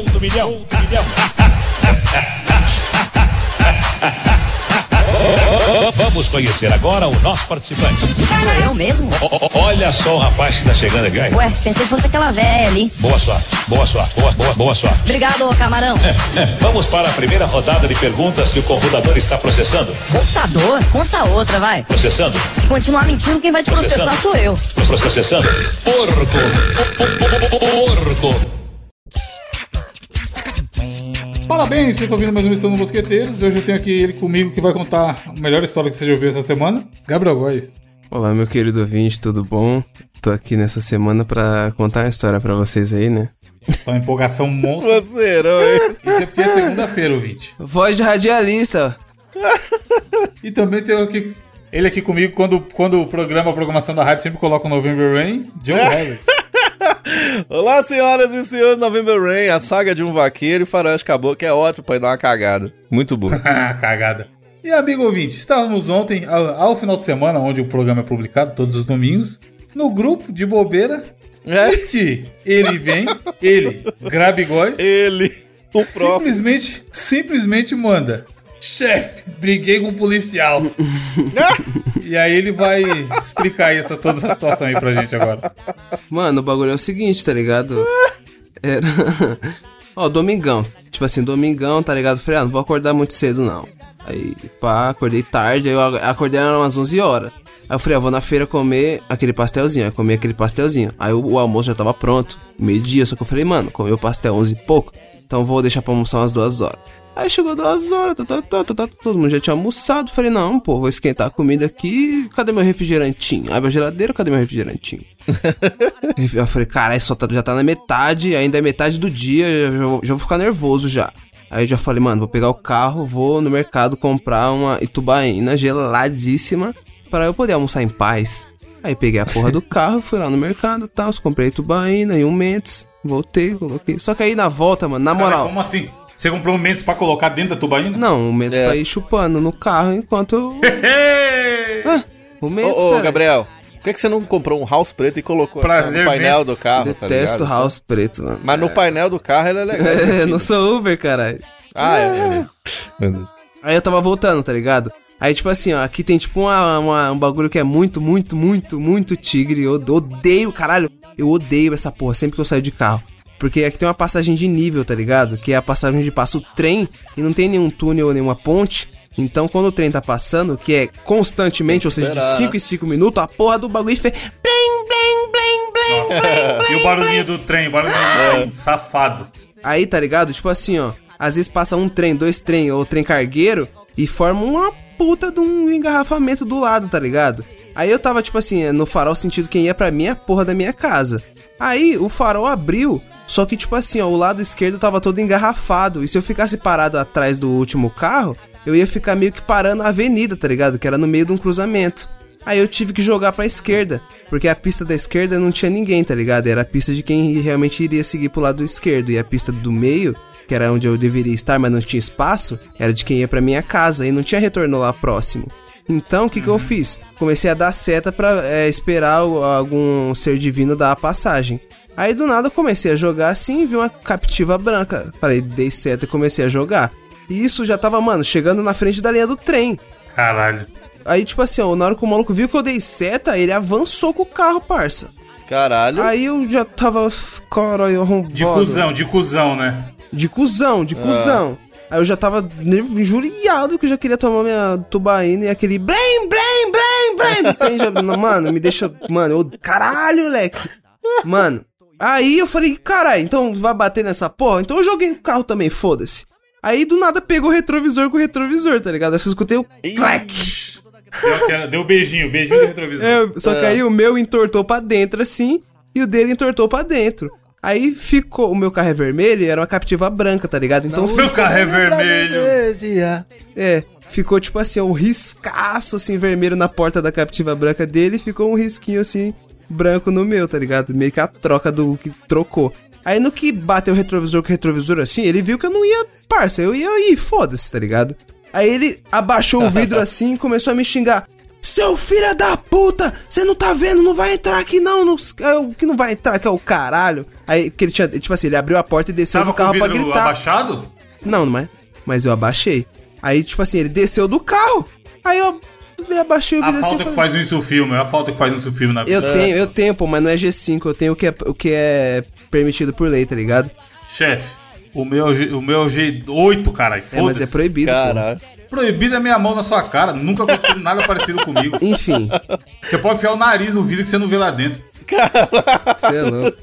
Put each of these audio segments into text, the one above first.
Show do milhão. Do milhão. Vamos conhecer agora o nosso participante. Sou eu mesmo? O- o- olha só o rapaz que tá chegando aqui. aí. Ué, pensei que fosse aquela velha ali. Boa sorte, boa sorte, boa, boa, boa sorte. Obrigado, ô camarão. É, Vamos para a primeira rodada de perguntas que o computador está processando. Computador? Conta outra, vai. Processando, Se continuar mentindo, quem vai te processar sou eu. processando. Porco, porco. Parabéns, vocês estão ouvindo mais uma edição do Mosqueteiros. Hoje eu tenho aqui ele comigo que vai contar a melhor história que você já ouviu essa semana. Gabriel Góes. Olá, meu querido ouvinte, tudo bom? Tô aqui nessa semana pra contar uma história pra vocês aí, né? Tá uma empolgação monstro. Você, herói. Isso é porque é segunda-feira, ouvinte. Voz de radialista. E também tenho aqui ele aqui comigo quando, quando o programa, a programação da rádio sempre coloca o November Rain, John Herbert. Olá, senhoras e senhores, November Rain, a saga de um vaqueiro e faroeste caboclo, que é ótimo pra ir dar uma cagada. Muito bom. Ah, Cagada. E amigo ouvinte, estávamos ontem, ao, ao final de semana, onde o programa é publicado todos os domingos, no grupo de bobeira. É. Eis que ele vem, ele, Grabigóis, Ele, o próprio. simplesmente, simplesmente manda. Chefe, briguei com o policial. e aí ele vai explicar essa, toda essa situação aí pra gente agora. Mano, o bagulho é o seguinte, tá ligado? Era. Ó, domingão. Tipo assim, domingão, tá ligado? Falei, ah, não vou acordar muito cedo, não. Aí, pá, acordei tarde, aí eu acordei umas 11 horas. Aí eu falei, ah, vou na feira comer aquele pastelzinho. Aí comi aquele pastelzinho. Aí o, o almoço já tava pronto, meio-dia. Só que eu falei, mano, comi o pastel 11 e pouco. Então vou deixar pra almoçar umas duas horas. Aí chegou duas horas, tá, tá, tá, tá, tá, todo mundo já tinha almoçado. Falei, não, pô, vou esquentar a comida aqui. Cadê meu refrigerantinho? Abre a geladeira, cadê meu refrigerantinho? Eu falei, caralho, só tá, já tá na metade, ainda é metade do dia, já, já vou- já vou ficar nervoso já. Aí eu já falei, mano, vou pegar o carro, vou no mercado comprar uma itubaína geladíssima para eu poder almoçar em paz. Aí peguei a porra do carro, fui lá no mercado e tal, comprei itubaína e um Mentos, voltei, coloquei. Só que aí na volta, mano, na Cara, moral. como assim? Você comprou um Mentos pra colocar dentro da tubaína? Não, o Mentos É. pra ir chupando no carro enquanto eu. Ah, o Mentos, Ô, ô. Gabriel, por que, que você não comprou um house preto e colocou assim, no painel do carro? tá Detesto ligado? house preto, mano. Mas no painel do carro ele é legal. É, não sou Uber, caralho. Ah, é. é. Aí eu tava voltando, tá ligado? Aí, tipo assim, ó, aqui tem tipo uma, uma- um bagulho que é muito, muito, muito, muito tigre. Eu odeio, caralho. Eu odeio essa porra sempre que eu saio de carro. Porque aqui tem uma passagem de nível, tá ligado? Que é a passagem onde passa o trem e não tem nenhum túnel ou nenhuma ponte. Então, quando o trem tá passando, que é constantemente, ou seja, de esperar, 5 em 5 minutos, a porra do bagulho fez. Blim, blim, blim, blim, blim, E o barulhinho do trem, o barulhinho do trem, safado. Aí, tá ligado? Tipo assim, ó. Às vezes passa um trem, dois trem ou trem cargueiro e forma uma puta de um engarrafamento do lado, tá ligado? Aí eu tava, tipo assim, no farol sentido quem ia pra minha porra da minha casa. Aí o farol abriu, só que, tipo assim, ó, o lado esquerdo tava todo engarrafado. E se eu ficasse parado atrás do último carro, eu ia ficar meio que parando a avenida, tá ligado? Que era no meio de um cruzamento. Aí eu tive que jogar pra esquerda, porque a pista da esquerda não tinha ninguém, tá ligado? Era a pista de quem realmente iria seguir pro lado esquerdo. E a pista do meio, que era onde eu deveria estar, mas não tinha espaço, era de quem ia pra minha casa e não tinha retorno lá próximo. Então, o que, que eu fiz? Comecei a dar seta pra é, esperar algum ser divino dar a passagem. Aí do nada eu comecei a jogar assim, vi uma captiva branca. Falei, dei seta e comecei a jogar. E isso já tava, mano, chegando na frente da linha do trem. Caralho. Aí, tipo assim, ó, na hora que o maluco viu que eu dei seta, ele avançou com o carro, parça. Caralho. Aí eu já tava, caralho, arrombado. De cuzão, de cuzão, né? De cuzão, Ah. de cuzão. Aí eu já tava injuriado que eu já queria tomar minha tubaína e aquele blém, blém, blém, blém. Já- mano, me deixa. Mano, eu, caralho, moleque. Mano, aí eu falei, caralho, então vai bater nessa porra? Então eu joguei o carro também, foda-se. Aí do nada pegou o retrovisor com o retrovisor, tá ligado? Aí eu escutei o clack. Deu, aquela- deu beijinho, beijinho do retrovisor. É, só que aí o meu entortou pra dentro assim e o dele entortou pra dentro. Aí ficou, o meu carro é vermelho e era uma captiva branca, tá ligado? Então Seu carro é vermelho. É, ficou tipo assim, um riscaço assim vermelho na porta da captiva branca dele e ficou um risquinho assim branco no meu, tá ligado? Meio que a troca do que trocou. Aí no que bateu o retrovisor com o retrovisor assim, ele viu que eu não ia, parça, eu ia ir, foda-se, tá ligado? Aí ele abaixou o vidro assim e começou a me xingar. Seu filho da puta! Você não tá vendo? Não vai entrar aqui não! não é o que não vai entrar aqui é o caralho. Aí, que ele tinha, tipo assim, ele abriu a porta e desceu Tava do com o carro pra vidro gritar. abaixado? Não, não é? Mas eu abaixei. Aí, tipo assim, ele desceu do carro. Aí eu, eu abaixei o A vidro assim. falta eu que falei, faz um isso filme, é a falta que faz um isso filme na Eu vida. tenho, eu tenho, pô, mas não é G5, eu tenho o que é, o que é permitido por lei, tá ligado? Chefe, o meu, é o meu é G8, caralho. É, mas é proibido, pô. Caralho. Proibido é minha mão na sua cara. Nunca aconteceu nada parecido comigo. Enfim, Você pode enfiar o nariz no vidro que você não vê lá dentro. você é louco.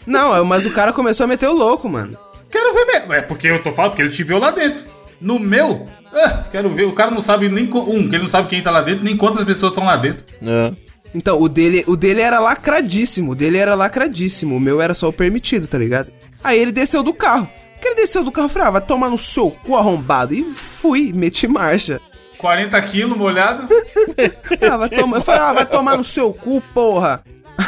Não, mas o cara começou a meter o louco, mano. Quero ver mesmo. É porque eu tô falando, porque ele te viu lá dentro. No meu, ah, quero ver. O cara não sabe nem. Um, que ele não sabe quem tá lá dentro, nem quantas pessoas estão lá dentro. É. Então, o dele, o dele era lacradíssimo, o dele era lacradíssimo, o meu era só o permitido, tá ligado? Aí ele desceu do carro. Que ele desceu do carro, eu falei, ah, vai tomar no seu cu arrombado. E fui, meti marcha. 40 quilos molhado. Ah, vai tomar, eu falei, ah, vai tomar no seu cu, porra.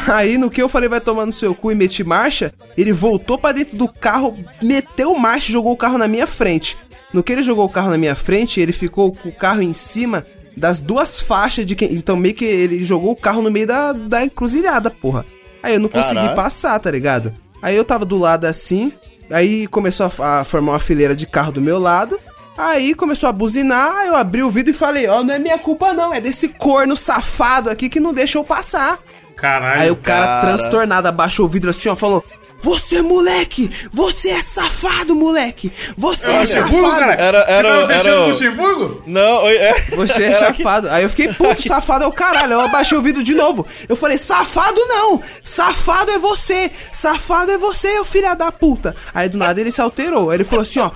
Aí no que eu falei vai tomar no seu cu e meti marcha, ele voltou pra dentro do carro, meteu marcha e jogou o carro na minha frente. No que ele jogou o carro na minha frente, ele ficou com o carro em cima das duas faixas de quem. Então meio que ele jogou o carro no meio da, da encruzilhada, porra. Aí eu não consegui Caralho. passar, tá ligado? Aí eu tava do lado assim, aí começou a, a formar uma fileira de carro do meu lado. Aí começou a buzinar, aí eu abri o vidro e falei, ó, não é minha culpa não, é desse corno safado aqui que não deixa eu passar. Caralho. Aí o cara, cara. transtornado abaixou o vidro assim, ó, falou: Você, moleque! Você é safado, moleque! Você é Luxemburgo, safado! cara? Era- Você era- tava fechando era o- Luxemburgo? Não, oi, é. Você é safado. Aí eu fiquei puto, safado é o caralho. Eu abaixei o vidro de novo. Eu falei, safado não! Safado é você! Safado é você, ô filha da puta! Aí do nada ele se alterou. Aí ele falou assim, ó.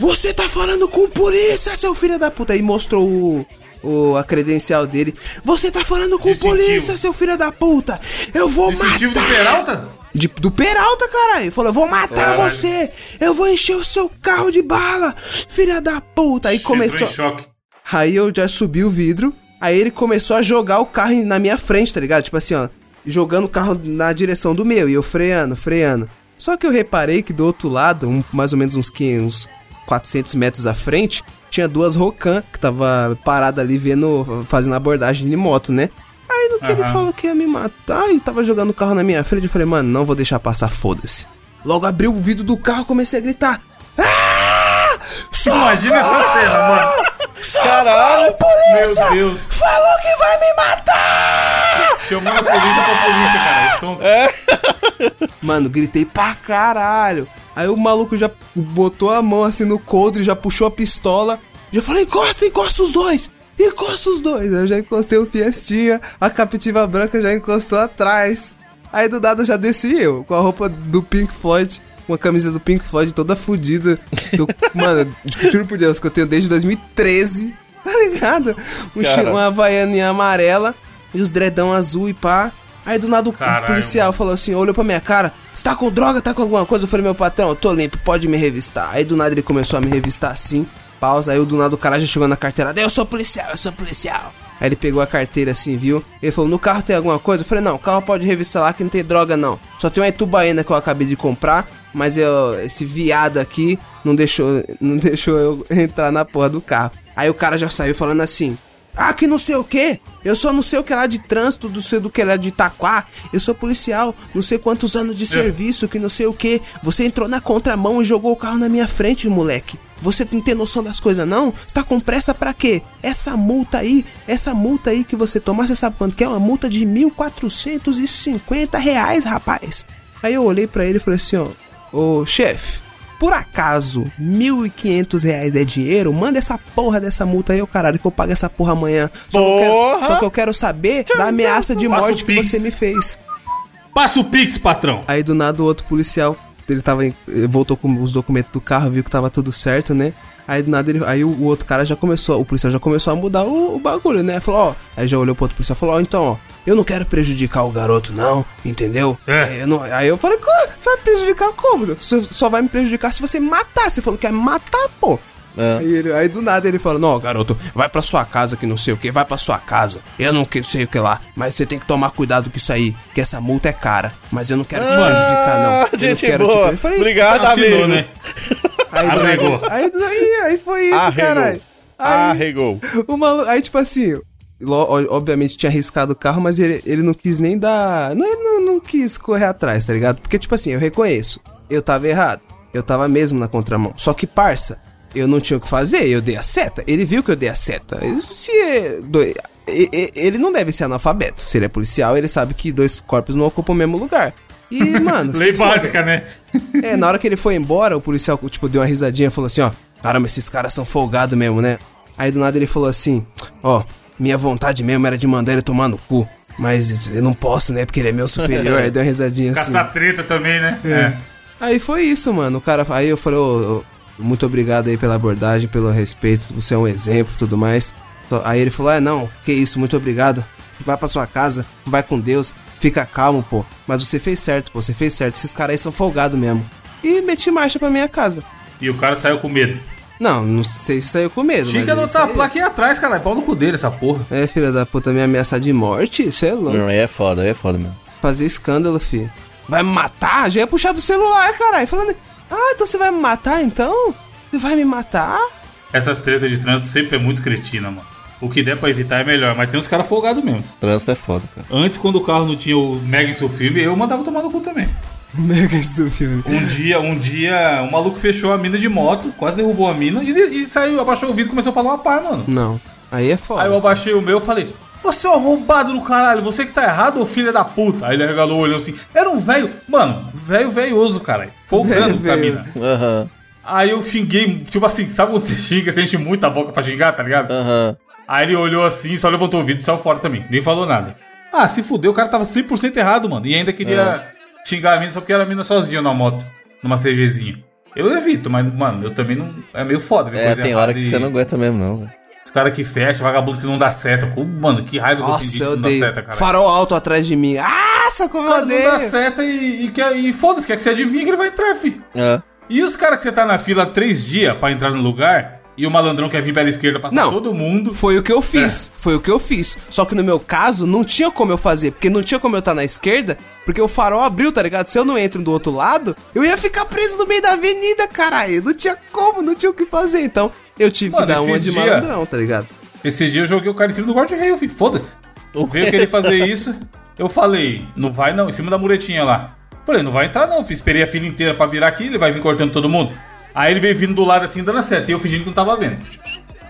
Você tá falando com polícia, seu filho da puta! Aí mostrou o. o- a credencial dele. Você tá falando com Distintivo. polícia, seu filho da puta! Eu vou Distintivo matar! do Peralta? De- do Peralta, caralho. Falou, eu vou matar Caralho. você. Eu vou encher o seu carro de bala. Filha da puta. Aí começou... Aí eu já subi o vidro. Aí ele começou a jogar o carro na minha frente, tá ligado? Tipo assim, ó. Jogando o carro na direção do meu. E eu freando, freando. Só que eu reparei que do outro lado, um- mais ou menos uns, 500, uns 400 metros à frente, tinha duas Rocan que tava parada ali vendo, fazendo abordagem de moto, né? Aí no que ele Aham. falou que ia me matar e tava jogando o carro na minha frente, eu falei, mano, não vou deixar passar, foda-se. Logo abri o vidro do carro, comecei a gritar. Ah! Imagina essa cena, mano. Caralho. Polícia! Meu Deus. Falou que vai me matar! Chamando a polícia pra polícia, cara. Estão... É. Mano, gritei pra caralho. Aí o maluco já botou a mão assim no coldre, já puxou a pistola. Já falei, encosta, encosta os dois! Encosta os dois! Eu já encostei o Fiestinha, a captiva branca já encostou atrás. Aí do nada já desci eu, com a roupa do Pink Floyd, uma camisa do Pink Floyd toda fodida. Mano, juro por Deus que eu tenho desde 2013, tá ligado? Um Cara. uma havaianinha amarela e os dredão azul e pá. Aí do nada o Caralho, policial falou assim, olhou pra minha cara, você tá com droga, tá com alguma coisa? Eu falei, meu patrão, eu tô limpo, pode me revistar. Aí do nada ele começou a me revistar assim, pausa, aí do nada o cara já chegou na carteira, eu sou policial, eu sou policial. Aí ele pegou a carteira assim, viu? Ele falou, no carro tem alguma coisa? Eu falei, não, o carro pode revistar lá que não tem droga não. Só tem uma Itubaína que eu acabei de comprar, mas eu, esse viado aqui não deixou, não deixou eu entrar na porra do carro. Aí o cara já saiu falando assim, ah, que não sei o que. Eu sou não sei o que lá de trânsito, não sei do que lá de Itaquá. Eu sou policial, não sei quantos anos de serviço, que não sei o que. Você entrou na contramão e jogou o carro na minha frente, moleque. Você não tem noção das coisas, não? Você tá com pressa pra quê? Essa multa aí, essa multa aí que você tomar, você sabe quanto que é? Uma multa de 1.450 reais, rapaz. Aí eu olhei pra ele e falei assim, ó, ô chefe, por acaso, 1.500 reais é dinheiro? Manda essa porra dessa multa aí, ô caralho, que eu pago essa porra amanhã. Só, que eu, quero, Porra! só que eu quero saber da ameaça de morte que Pix. você me fez. Passa o Pix, patrão. Aí do nada o outro policial, ele tava eh, voltou com os documentos do carro, viu que tava tudo certo, né? Aí do nada ele, aí o, o outro cara já começou, o policial já começou a mudar o, o bagulho, né? Falou, ó, aí já olhou pro outro policial e falou, ó, então, ó, eu não quero prejudicar o garoto não, entendeu? É. Aí eu, não- aí eu falei, "Co- vai prejudicar como? Você só vai me prejudicar se você matar, você falou que quer matar, pô. É. Aí, ele- aí do nada ele fala: Não, garoto, vai pra sua casa que não sei o que, vai pra sua casa. Eu não que- sei o que lá, mas você tem que tomar cuidado com isso aí, que essa multa é cara. Mas eu não quero te prejudicar, não. Eu não Ah, gente quero boa. Eu falei, Obrigado, Assinou, amigo. né? aí, Arregou. aí, aí, aí foi isso, caralho. Aí, Arregou. o maluco, aí, tipo assim, obviamente tinha arriscado o carro, mas ele, ele não quis nem dar. Não, ele não, não quis correr atrás, tá ligado? Porque, tipo assim, eu reconheço, eu tava errado. Eu tava mesmo na contramão. Só que, parça, eu não tinha o que fazer, eu dei a seta. Ele viu que eu dei a seta. Ele, se, é do- e- ele não deve ser analfabeto. Se ele é policial, ele sabe que dois corpos não ocupam o mesmo lugar. E, mano. Lei básica, né? é, na hora que ele foi embora, o policial, tipo, deu uma risadinha e falou assim, ó, caramba, esses caras são folgados mesmo, né? Aí do nada ele falou assim, ó, minha vontade mesmo era de mandar ele tomar no cu, mas eu não posso, né, porque ele é meu superior. Aí deu uma risadinha assim. Caçar treta também, né? É. Aí foi isso, mano. O cara, aí eu falei, ô, muito obrigado aí pela abordagem, pelo respeito, você é um exemplo e tudo mais. Aí ele falou, ah, não, que isso, muito obrigado. Vai pra sua casa, vai com Deus, fica calmo, pô. Mas você fez certo, pô, você fez certo. Esses caras aí são folgados mesmo. E meti marcha pra minha casa. E o cara saiu com medo. Não, não sei se saiu com medo. Não isso tá a placa aí atrás, cara. É pau no cu dele essa porra. É, filha da puta, me ameaçar de morte? Você é louco. Não, aí é foda, aí é foda mesmo. Fazer escândalo, filho. Vai me matar? Já ia puxar do celular, caralho. Falando, ah, então você vai me matar então? Você vai me matar? Essas tretas de trânsito sempre é muito cretina, mano. O que der pra evitar é melhor, mas tem uns caras folgados mesmo. Trânsito é foda, cara. Antes, quando o carro não tinha o Mega em seu filme, eu mandava tomar no cu também. Mega filme. Um dia, um dia, o maluco fechou a mina de moto, quase derrubou a mina e, e saiu, abaixou o vidro e começou a falar uma par, mano. Não. Aí é foda. Aí eu abaixei o meu e falei, você é um arrombado do caralho, você que tá errado, ô filho da puta. Aí ele regalou o olho assim, era um velho, mano, velho velhoso, caralho. Folgando com a mina. Aham, Aí eu xinguei, tipo assim, sabe quando você xinga, você enche muito a boca pra xingar, tá ligado? aham. Aí ele olhou assim, só levantou o vidro e saiu fora também. Nem falou nada. Ah, se fudeu, o cara tava 100% errado, mano. E ainda queria xingar a mina só porque era a mina sozinha na moto, numa CGzinha. Eu evito, mas, mano, eu também não. É meio foda. ver É, coisa tem errada hora que e- você não aguenta mesmo, não, velho. Os caras que fecham, vagabundo que não dá seta. Mano, que raiva que eu tenho Nossa, gente que não dá odeio. seta, cara. Farol alto atrás de mim. Nossa, como O eu cara não dá odeio. seta e, e, quer- e foda-se, quer que você adivinhe que ele vai entrar, fi. É. E os caras que você tá na fila há três dias pra entrar no lugar e o malandrão quer vir pela esquerda passar Não. todo mundo. Foi o que eu fiz. Foi o que eu fiz. Só que no meu caso, não tinha como eu fazer. Porque não tinha como eu estar na esquerda. Porque o farol abriu, tá ligado? Se eu não entro do outro lado, eu ia ficar preso no meio da avenida, caralho. Não tinha como, não tinha o que fazer. Então, eu tive Mano, que dar uma de dia- malandrão, tá ligado? Esse dia eu joguei o cara em cima do guarda-reio, fi. Foda-se. Veio querer fazer isso. Eu falei, não vai não, em cima da muretinha lá. Falei, não vai entrar não. Esperei a fila inteira pra virar aqui, ele vai vir cortando todo mundo. Aí ele veio vindo do lado assim, dando a seta, e eu fingindo que não tava vendo.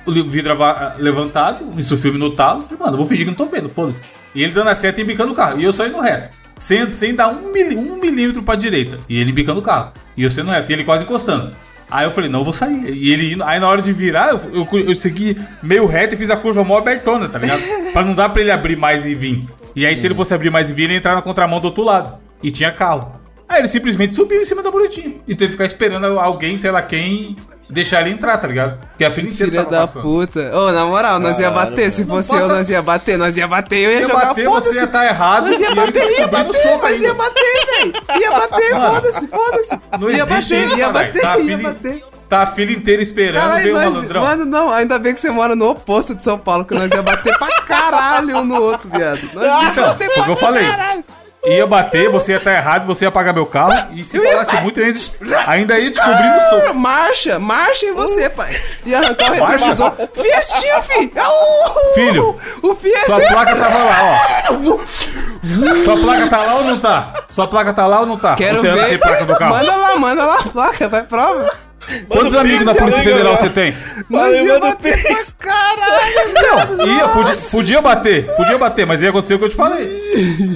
O vidro levantado, isso o filme no talo. Falei, mano, eu vou fingir que não tô vendo, foda-se. E ele dando a seta e embicando o carro. E eu saindo reto. Sem, sem dar um, um milímetro pra direita. E ele embicando o carro. E eu sendo reto. E ele quase encostando. Aí eu falei, não, eu vou sair. E ele indo. Aí na hora de virar, eu, eu, eu segui meio reto e fiz a curva mó abertona, tá ligado? pra não dar pra ele abrir mais e vir. E aí, se ele fosse abrir mais e vir, ele ia entrar na contramão do outro lado. E tinha carro. Aí ele simplesmente subiu em cima da boletinha. E teve que ficar esperando alguém, sei lá quem, deixar ele entrar, tá ligado? Porque a fila inteira Filha tava da passando. puta. Ô, na moral, nós ia bater. Se fosse Não eu, passa- nós ia bater. Nós ia bater. Eu ia, Ia jogar bater, você ia tá errado, Nós ia bater, ia bater. Nós ia bater, velho. Ia bater, foda-se, foda-se. Não ia existe bater, isso, ia bater, Tá ia fila, bater. tá a fila inteira esperando, Caralho, veio o nós, malandrão. mano, não, ainda bem que você mora no oposto de São Paulo, que nós ia bater pra caralho um no outro, viado. Nós ia Então, bater foi o que eu falei. caralho. Ia bater, você ia estar errado, você ia pagar meu carro. E se Eu falasse muito, ainda, ainda ia descobrir no soco. Marcha, marcha em você, pai. E arrancar o retrovisor. Fiestinha, fi. Uh, Filho, o Fiestinha. Sua placa tava lá, ó. Sua placa tá lá ou não tá? Sua placa tá lá ou não tá? Quero você ver. placa do carro. Manda lá, manda lá a placa, vai prova. Quantos amigos na Polícia Federal você tem? Valeu, ia bater pra caralho, viado. Ia, podia, podia bater, podia bater, mas ia acontecer o que eu te falei.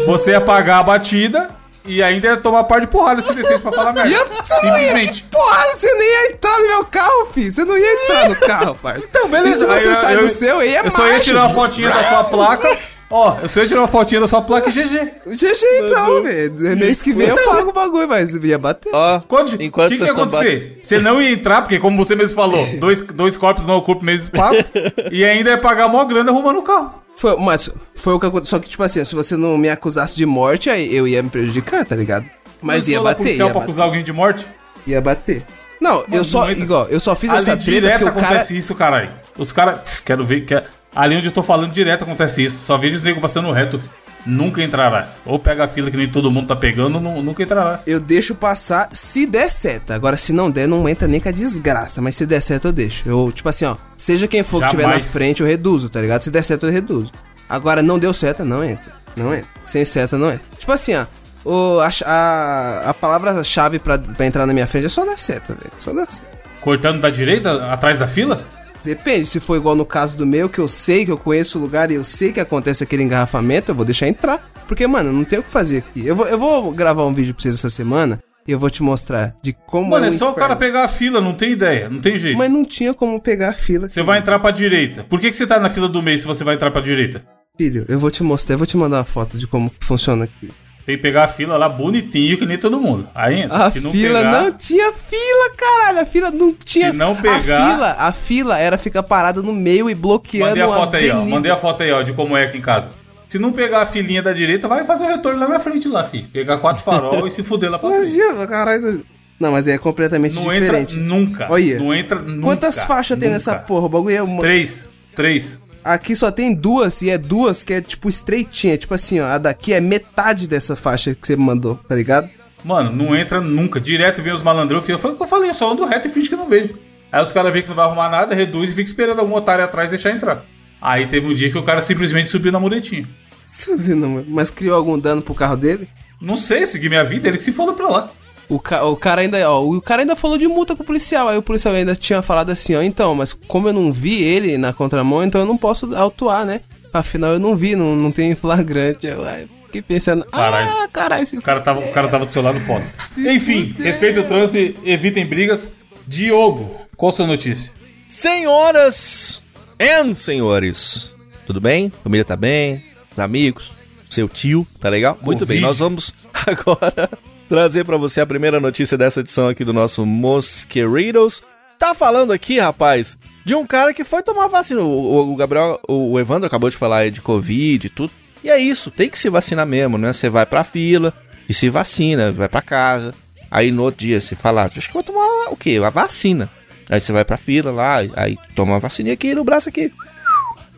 Você ia pagar a batida e ainda ia tomar par de porrada se descesse pra falar merda. Ia, você não ia, que Simplesmente. porra, você nem ia entrar no meu carro, filho. Você não ia entrar no carro, parça. Então, beleza. E se Aí você eu- sai eu- do seu, aí é Eu só ia tirar uma fotinha da sua placa. Ó, eu só ia tirar uma fotinha da sua placa GG. GG então, velho. Mês que vem eu pago o bagulho, mas ia bater. Ó, Quando, enquanto que, que ia acontecer? Você não ia entrar, porque como você mesmo falou, dois, dois corpos não ocupam o mesmo espaço. e ainda ia pagar mó grana arrumando o carro. Foi, mas foi o que aconteceu. Só que, tipo assim, se você não me acusasse de morte, aí eu ia me prejudicar, tá ligado? Mas Não ia bater, policial ia pra bater. acusar alguém de morte? Ia bater. Não, eu Mano, só, não entra. igual, eu só fiz Ali essa treta direto porque o cara... acontece isso, caralho. Os caras. Quero ver. Quer... Ali onde eu tô falando direto acontece isso. Só vejo os negros passando reto. Nunca entrarás. Ou pega a fila que nem todo mundo tá pegando, nu- nunca entrarás. Eu deixo passar se der certo. Agora, se não der, não entra nem com a desgraça. Mas se der certo, eu deixo. Eu, tipo assim, ó. Seja quem for que estiver na Jamais. frente, eu reduzo, tá ligado? Se der certo, eu reduzo. Agora, não deu seta, não entra. Não entra. Sem seta, não entra. Tipo assim, ó. O, a, a, a palavra-chave pra entrar na minha frente é só dar seta, velho. Só dar seta. Cortando da direita, atrás da fila? Depende, se for igual no caso do meu, que eu sei que eu conheço o lugar e eu sei que acontece aquele engarrafamento, eu vou deixar entrar. Porque, mano, não tem o que fazer aqui. Eu vou, eu vou gravar um vídeo pra vocês essa semana e eu vou te mostrar de como Mano, é é o só o inferno. cara pegar a fila, não tem ideia, não tem jeito. Mas não tinha como pegar a fila. Você vai entrar pra direita. Por que, que você tá na fila do meio se você vai entrar pra direita? Filho, eu vou te mostrar, eu vou te mandar uma foto de como funciona aqui. Tem que pegar a fila lá bonitinho, que nem todo mundo. Aí entra. A Se não fila pegar, não tinha fila, caralho. A fila não tinha. Se não A pegar- fila, a fila era ficar parada no meio e bloqueando Mandei a foto aí, ó. Mandei a foto aí, ó, de como é aqui em casa. Se não pegar a filinha da direita, vai fazer o retorno lá na frente, lá, filho. Pegar quatro farol e se fuder lá pra Mas, frente. ia, caralho. Não, mas é completamente Não diferente. entra nunca. Olha. Não entra nunca. Quantas faixas tem nunca. nessa porra? O bagulho é. Três. Três. Aqui só tem duas, e é duas que é tipo estreitinha. Tipo assim, ó. A daqui é metade dessa faixa que você mandou, tá ligado? Mano, não entra nunca. Direto vem os malandrão. filho. Foi o que eu falei, eu só ando reto e finge que não vejo. Aí os caras veem que não vai arrumar nada, reduz e fica esperando algum otário atrás deixar entrar. Aí teve um dia que o cara simplesmente subiu na muretinha. Subiu, não, Mas criou algum dano pro carro dele? Não sei, segui minha vida, ele que se falou pra lá. O, ca o cara ainda, ó, o cara ainda falou de multa com o policial. Aí o policial ainda tinha falado assim, ó, então, mas como eu não vi ele na contramão, então eu não posso autuar, né? Afinal, eu não vi, não, não tem flagrante. Eu fiquei pensando, Caralho. ah, caralho, esse O cara tava, o cara tava do seu lado foda. Enfim, respeite o trânsito e evitem brigas. Diogo, qual a sua notícia? Senhoras e senhores, tudo bem? Família tá bem? Os amigos? Seu tio, tá legal? Muito bem, nós vamos agora trazer pra você a primeira notícia dessa edição aqui do nosso Mosqueritos. Tá falando aqui, rapaz, de um cara que foi tomar vacina. O, o- Gabriel, o, Evandro acabou de falar aí de Covid e tudo. E é isso, tem que se vacinar mesmo, né? Você vai pra fila e se vacina, vai pra casa. Aí no outro dia você fala, acho que vou tomar o quê? A vacina. Aí você vai pra fila lá, aí toma uma vacininha aqui no braço aqui.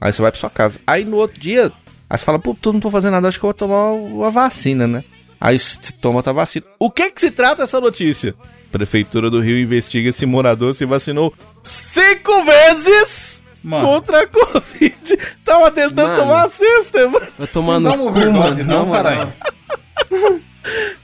Aí você vai pra sua casa. Aí no outro dia, aí você fala, pô, tu não tô fazendo nada, acho que eu vou tomar uma vacina, né? Aí você toma outra vacina. O que que se trata essa notícia? Prefeitura do Rio investiga se morador se vacinou cinco vezes Mano. contra a Covid. Tava tentando Mano. tomar a sexta, mano. Vai tomar Não no cu, mano. não, caralho.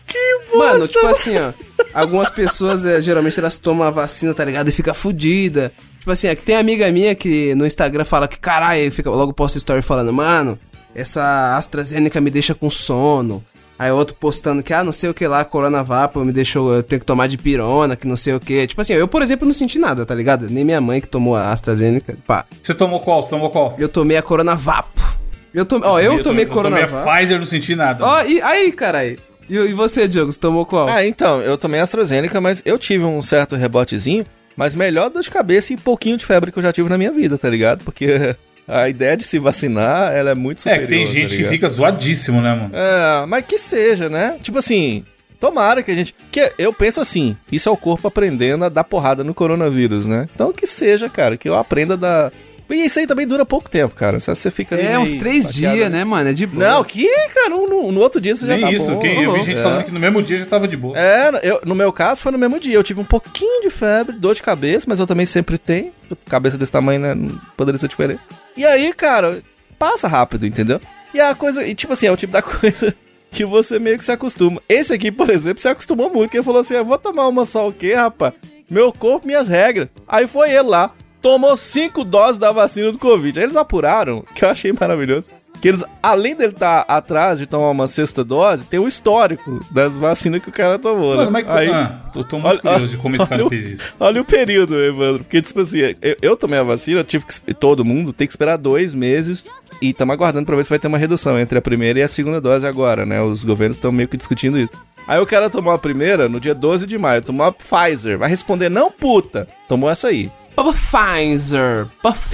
Que bosta. Mano, tipo assim, ó. Algumas pessoas, é, geralmente, elas tomam a vacina, tá ligado? E fica fudida. Tipo assim, é que tem amiga minha que no Instagram fala que, caralho, fica, logo posta story falando, mano, essa AstraZeneca me deixa com sono. Aí outro postando que, ah, não sei o que lá, Coronavapo me deixou, eu tenho que tomar de pirona, que não sei o que. Tipo assim, eu, por exemplo, não senti nada, tá ligado? Nem minha mãe que tomou a AstraZeneca, pá. Você tomou qual? Você tomou qual? Eu tomei a Coronavapo. Eu tomei, ó, eu, tomei Eu tomei a Pfizer, não senti nada. Ó, e aí, caralho? E, e você, Diogo, você tomou qual? Ah, então, eu tomei AstraZeneca, mas eu tive um certo rebotezinho, mas melhor dor de cabeça e pouquinho de febre que eu já tive na minha vida, tá ligado? Porque a ideia de se vacinar, ela é muito é, superior. que tem tá gente que ligado? fica zoadíssimo, né, mano? É, mas que seja, né? Tipo assim, tomara que a gente. Que eu penso assim, isso é o corpo aprendendo a dar porrada no coronavírus, né? Então que seja, cara, que eu aprenda a dar. E isso aí também dura pouco tempo, cara. Só você fica É, uns três baqueado, dias, né, mano? É de boa. Não, que, cara, um- no, no outro dia você já Nem tá isso. bom. quem- eu vi gente É. falando que no mesmo dia já tava de boa. É, eu, no meu caso foi no mesmo dia. Eu tive um pouquinho de febre, dor de cabeça, mas eu também sempre tenho. Cabeça desse tamanho, né? Não poderia ser diferente. E aí, cara, passa rápido, entendeu? E a coisa, e tipo assim, é o tipo da coisa que você meio que se acostuma. Esse aqui, por exemplo, se acostumou muito, que ele falou assim: eu vou tomar uma só o quê, rapaz? Meu corpo, minhas regras. Aí foi ele lá, tomou cinco doses da vacina do Covid. Aí eles apuraram, que eu achei maravilhoso. Que eles, além dele estar atrás de tomar uma sexta dose, tem o histórico das vacinas que o cara tomou, Mano, né? mas Aí- ah, tô, tô muito curioso de como esse cara olha o- fez isso. Olha o período, Evandro. Porque, tipo assim, eu, eu tomei a vacina, tive que. Todo mundo tem que esperar dois meses. E estamos aguardando pra ver se vai ter uma redução entre a primeira e a segunda dose agora, né? Os governos estão meio que discutindo isso. Aí o cara tomou a primeira no dia 12 de maio, tomou a Pfizer. Vai responder, não, puta. Tomou essa aí. Pfizer.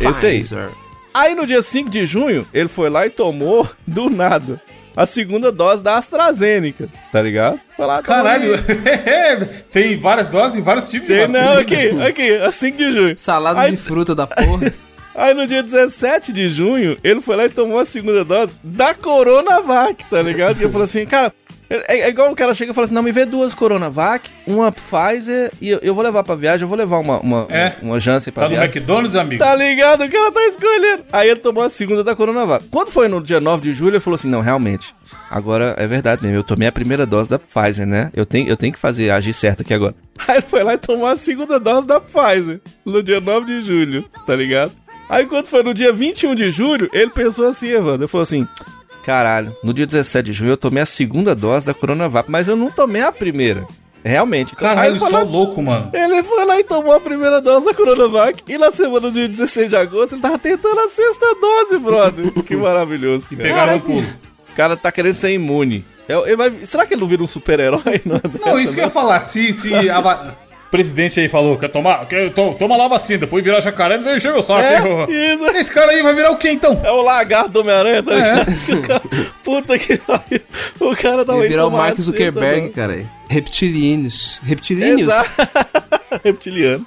Esse aí. Pfizer. Aí no dia 5 de junho, ele foi lá e tomou, do nada, a segunda dose da AstraZeneca, tá ligado? Foi lá, tomou Caralho, tem várias doses e vários tipos de Tem, vacina. não, aqui, aqui, a 5 de junho. Salada Aí- de fruta da porra. Aí no dia 17 de junho, ele foi lá e tomou a segunda dose da Coronavac, tá ligado? E ele falou assim, cara, É, é igual o cara chega e fala assim: não, me vê duas Coronavac, uma Pfizer e eu, eu vou levar pra viagem, eu vou levar uma, uma, É. uma Janssen pra Tá no viagem. McDonald's, amigo? Tá ligado? O cara tá escolhendo. Aí ele tomou a segunda da Coronavac. Quando foi no dia 9 de julho, ele falou assim: não, realmente. Agora é verdade mesmo. Eu tomei a primeira dose da Pfizer, né? Eu tenho, eu tenho que fazer, agir certo aqui agora. Aí ele foi lá e tomou a segunda dose da Pfizer. No dia 9 de julho, tá ligado? Aí quando foi no dia 21 de julho, ele pensou assim, Evandro. Ele falou assim: caralho, no dia 17 de julho eu tomei a segunda dose da Coronavac, mas eu não tomei a primeira. Realmente. Caralho, só lá- louco, mano. ele foi lá e tomou a primeira dose da Coronavac. E na semana do dia 16 de agosto, ele tava tentando a sexta dose, brother. que maravilhoso. Cara. Pegaram o pulo. O cara tá querendo ser imune. É, Ele vai- será que ele não vira um super-herói? Não, isso que eu ia falar. Se, se a presidente aí falou, quer tomar, quer, to- toma lá a vacina, depois virar jacaré, não vem encher meu saco. É, isso. Esse cara aí vai virar o quê, então? É o lagarto do Homem-Aranha, tá É. ligado? O cara- Puta que pariu. O cara tava Vai virar o Mark Zuckerberg, dose. cara. Reptilíneos. Reptilíneos? Exato. Reptiliano.